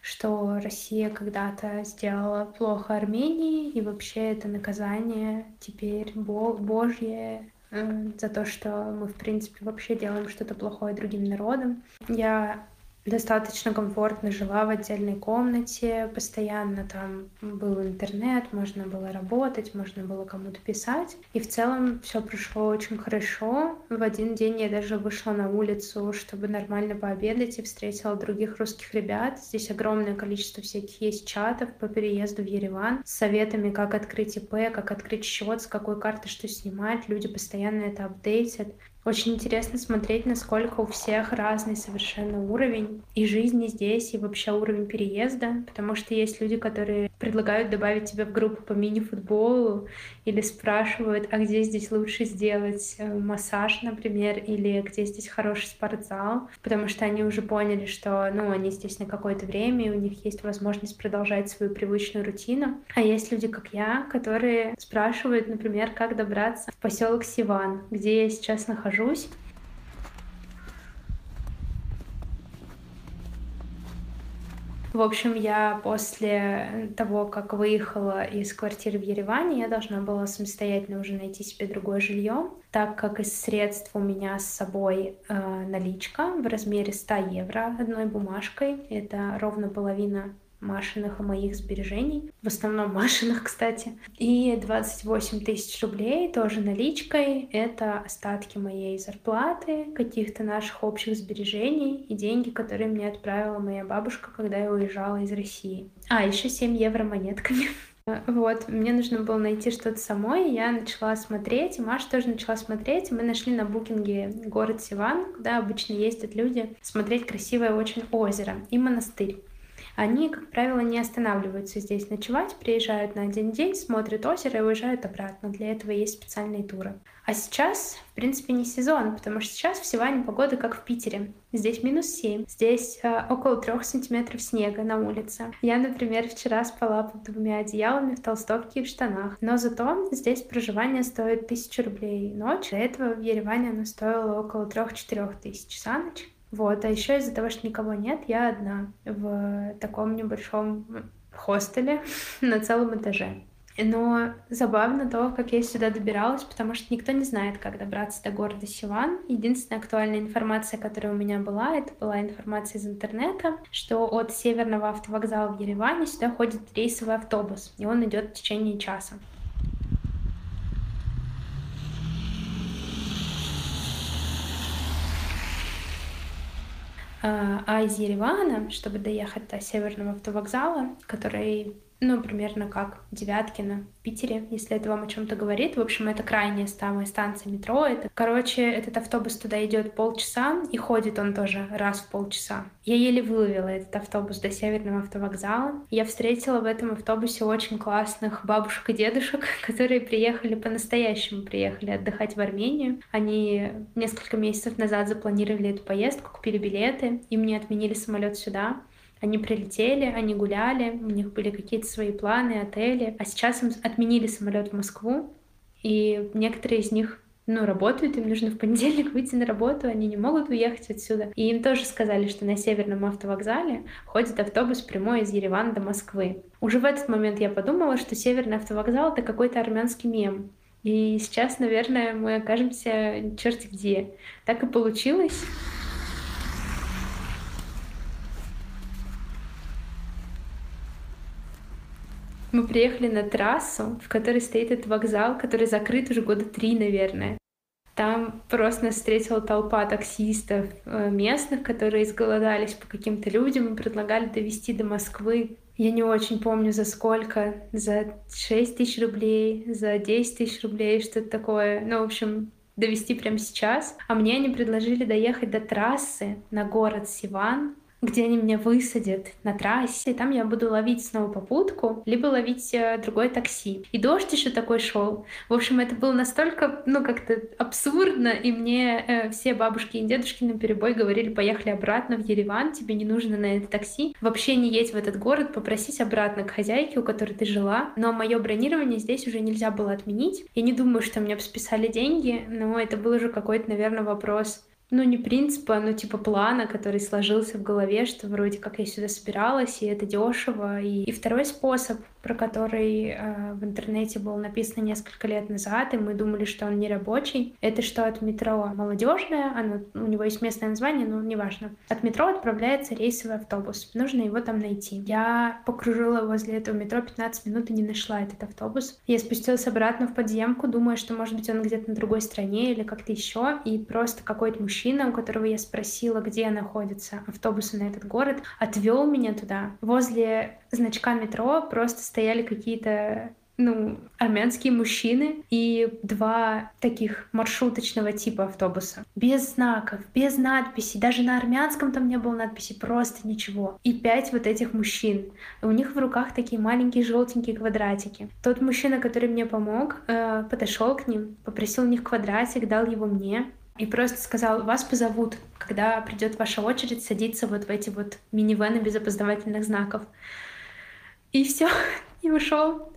что Россия когда-то сделала плохо Армении, и вообще это наказание теперь Божье э, за то, что мы, в принципе, вообще делаем что-то плохое другим народам. Я достаточно комфортно жила в отдельной комнате, постоянно там был интернет, можно было работать, можно было кому-то писать. И в целом все прошло очень хорошо. В один день я даже вышла на улицу, чтобы нормально пообедать и встретила других русских ребят. Здесь огромное количество всяких есть чатов по переезду в Ереван с советами, как открыть ИП, как открыть счет, с какой карты что снимать. Люди постоянно это апдейтят. Очень интересно смотреть, насколько у всех разный совершенно уровень и жизни здесь, и вообще уровень переезда, потому что есть люди, которые предлагают добавить тебя в группу по мини-футболу или спрашивают, а где здесь лучше сделать э, массаж, например, или где здесь хороший спортзал, потому что они уже поняли, что, ну, они здесь на какое-то время, и у них есть возможность продолжать свою привычную рутину. А есть люди, как я, которые спрашивают, например, как добраться в поселок Сиван, где я сейчас нахожусь, нахожусь. В общем, я после того, как выехала из квартиры в Ереване, я должна была самостоятельно уже найти себе другое жилье, так как из средств у меня с собой э, наличка в размере 100 евро одной бумажкой. Это ровно половина Машиных и моих сбережений, в основном Машиных, кстати. И 28 тысяч рублей тоже наличкой. Это остатки моей зарплаты, каких-то наших общих сбережений и деньги, которые мне отправила моя бабушка, когда я уезжала из России. А, еще 7 евро монетками. Вот, мне нужно было найти что-то самой, я начала смотреть, и Маша тоже начала смотреть, мы нашли на букинге город Сиван, куда обычно ездят люди смотреть красивое очень озеро и монастырь они, как правило, не останавливаются здесь ночевать, приезжают на один день, смотрят озеро и уезжают обратно. Для этого есть специальные туры. А сейчас, в принципе, не сезон, потому что сейчас в Сиване погода как в Питере. Здесь минус 7, здесь э, около 3 сантиметров снега на улице. Я, например, вчера спала под двумя одеялами в толстовке и в штанах. Но зато здесь проживание стоит 1000 рублей ночь. До этого в Ереване оно стоило около 3-4 тысяч за ночь. Вот, а еще из-за того, что никого нет, я одна в таком небольшом хостеле на целом этаже. Но забавно то, как я сюда добиралась, потому что никто не знает, как добраться до города Сиван. Единственная актуальная информация, которая у меня была, это была информация из интернета, что от северного автовокзала в Ереване сюда ходит рейсовый автобус, и он идет в течение часа. А, из Еревана, чтобы доехать до северного автовокзала, который ну, примерно как Девяткино в Питере, если это вам о чем-то говорит. В общем, это крайняя самая станция метро. Это, короче, этот автобус туда идет полчаса, и ходит он тоже раз в полчаса. Я еле выловила этот автобус до Северного автовокзала. Я встретила в этом автобусе очень классных бабушек и дедушек, которые приехали по-настоящему, приехали отдыхать в Армению. Они несколько месяцев назад запланировали эту поездку, купили билеты, им не отменили самолет сюда. Они прилетели, они гуляли, у них были какие-то свои планы, отели. А сейчас им отменили самолет в Москву, и некоторые из них ну, работают, им нужно в понедельник выйти на работу, они не могут уехать отсюда. И им тоже сказали, что на северном автовокзале ходит автобус прямой из Еревана до Москвы. Уже в этот момент я подумала, что северный автовокзал — это какой-то армянский мем. И сейчас, наверное, мы окажемся черти где. Так и получилось. Мы приехали на трассу, в которой стоит этот вокзал, который закрыт уже года три, наверное. Там просто нас встретила толпа таксистов э, местных, которые изголодались по каким-то людям и предлагали довести до Москвы. Я не очень помню, за сколько. За 6 тысяч рублей, за 10 тысяч рублей, что-то такое. Ну, в общем, довести прямо сейчас. А мне они предложили доехать до трассы на город Сиван, где они меня высадят на трассе, там я буду ловить снова попутку, либо ловить э, другое такси. И дождь еще такой шел. В общем, это было настолько, ну, как-то абсурдно, и мне э, все бабушки и дедушки на перебой говорили, поехали обратно в Ереван, тебе не нужно на это такси, вообще не едь в этот город, попросись обратно к хозяйке, у которой ты жила. Но мое бронирование здесь уже нельзя было отменить. Я не думаю, что мне бы списали деньги, но это был уже какой-то, наверное, вопрос ну, не принципа, но типа плана, который сложился в голове, что вроде как я сюда собиралась, и это дешево. И, и второй способ про который э, в интернете был написан несколько лет назад, и мы думали, что он не рабочий. Это что от метро молодежное, оно, у него есть местное название, но неважно. От метро отправляется рейсовый автобус. Нужно его там найти. Я покружила возле этого метро 15 минут и не нашла этот автобус. Я спустилась обратно в подземку, думая, что, может быть, он где-то на другой стране или как-то еще. И просто какой-то мужчина, у которого я спросила, где находится автобусы на этот город, отвел меня туда. Возле значка метро просто стояли какие-то ну, армянские мужчины и два таких маршруточного типа автобуса. Без знаков, без надписей. Даже на армянском там не было надписи, просто ничего. И пять вот этих мужчин. У них в руках такие маленькие желтенькие квадратики. Тот мужчина, который мне помог, э, подошел к ним, попросил у них квадратик, дал его мне и просто сказал, вас позовут, когда придет ваша очередь садиться вот в эти вот минивены без опоздавательных знаков. И все, и ушел.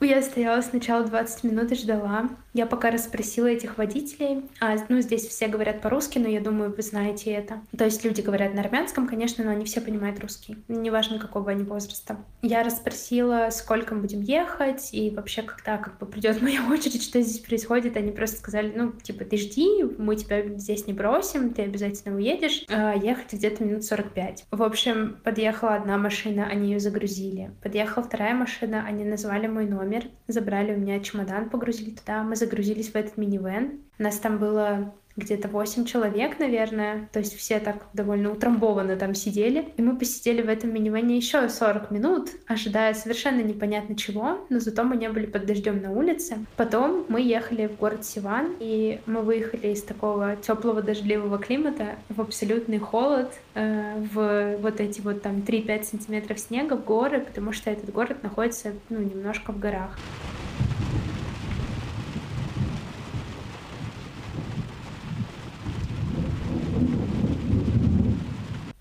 Я стояла сначала 20 минут и ждала. Я пока расспросила этих водителей. А, ну, здесь все говорят по-русски, но я думаю, вы знаете это. То есть люди говорят на армянском, конечно, но они все понимают русский. Неважно, какого они возраста. Я расспросила, сколько мы будем ехать, и вообще, когда как бы придет моя очередь, что здесь происходит. Они просто сказали, ну, типа, ты жди, мы тебя здесь не бросим, ты обязательно уедешь. А ехать где-то минут 45. В общем, подъехала одна машина, они ее загрузили. Подъехала вторая машина, они назвали мой номер номер, забрали у меня чемодан, погрузили туда, мы загрузились в этот минивэн. Нас там было где-то 8 человек, наверное, то есть все так довольно утрамбованно там сидели. И мы посидели в этом минивэне еще 40 минут, ожидая совершенно непонятно чего, но зато мы не были под дождем на улице. Потом мы ехали в город Сиван, и мы выехали из такого теплого дождливого климата в абсолютный холод, э, в вот эти вот там 3-5 сантиметров снега в горы, потому что этот город находится, ну, немножко в горах.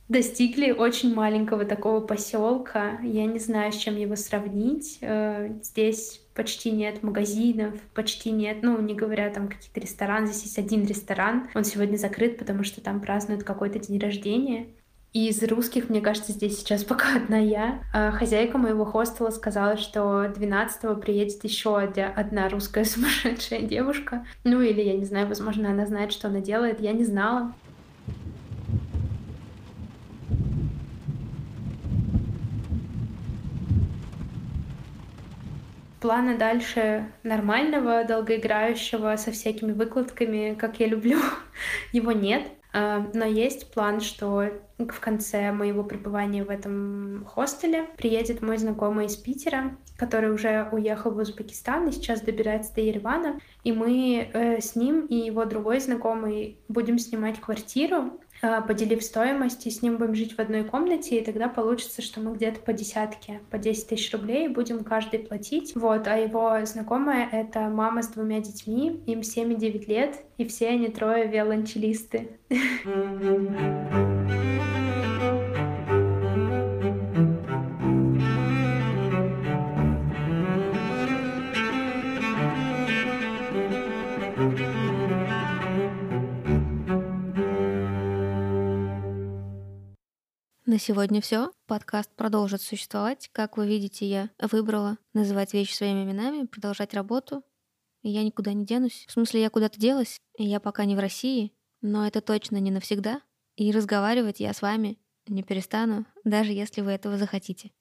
Достигли очень маленького такого поселка. Я не знаю, с чем его сравнить. Э, здесь почти нет магазинов, почти нет, ну, не говоря там какие-то рестораны. Здесь есть один ресторан. Он сегодня закрыт, потому что там празднуют какой-то день рождения. И из русских, мне кажется, здесь сейчас пока одна я. А хозяйка моего хостела сказала, что 12-го приедет еще одна русская сумасшедшая девушка. Ну или, я не знаю, возможно, она знает, что она делает. Я не знала. Плана дальше нормального, долгоиграющего, со всякими выкладками, как я люблю, его нет. А, но есть план, что в конце моего пребывания в этом хостеле приедет мой знакомый из Питера, который уже уехал в Узбекистан и сейчас добирается до Еревана. И мы э, с ним и его другой знакомый будем снимать квартиру поделив стоимость, и с ним будем жить в одной комнате, и тогда получится, что мы где-то по десятке, по 10 тысяч рублей будем каждый платить. Вот, а его знакомая — это мама с двумя детьми, им 7 и 9 лет, и все они трое виолончелисты. На сегодня все. Подкаст продолжит существовать. Как вы видите, я выбрала называть вещи своими именами, продолжать работу. И я никуда не денусь. В смысле, я куда-то делась. И я пока не в России, но это точно не навсегда. И разговаривать я с вами не перестану, даже если вы этого захотите.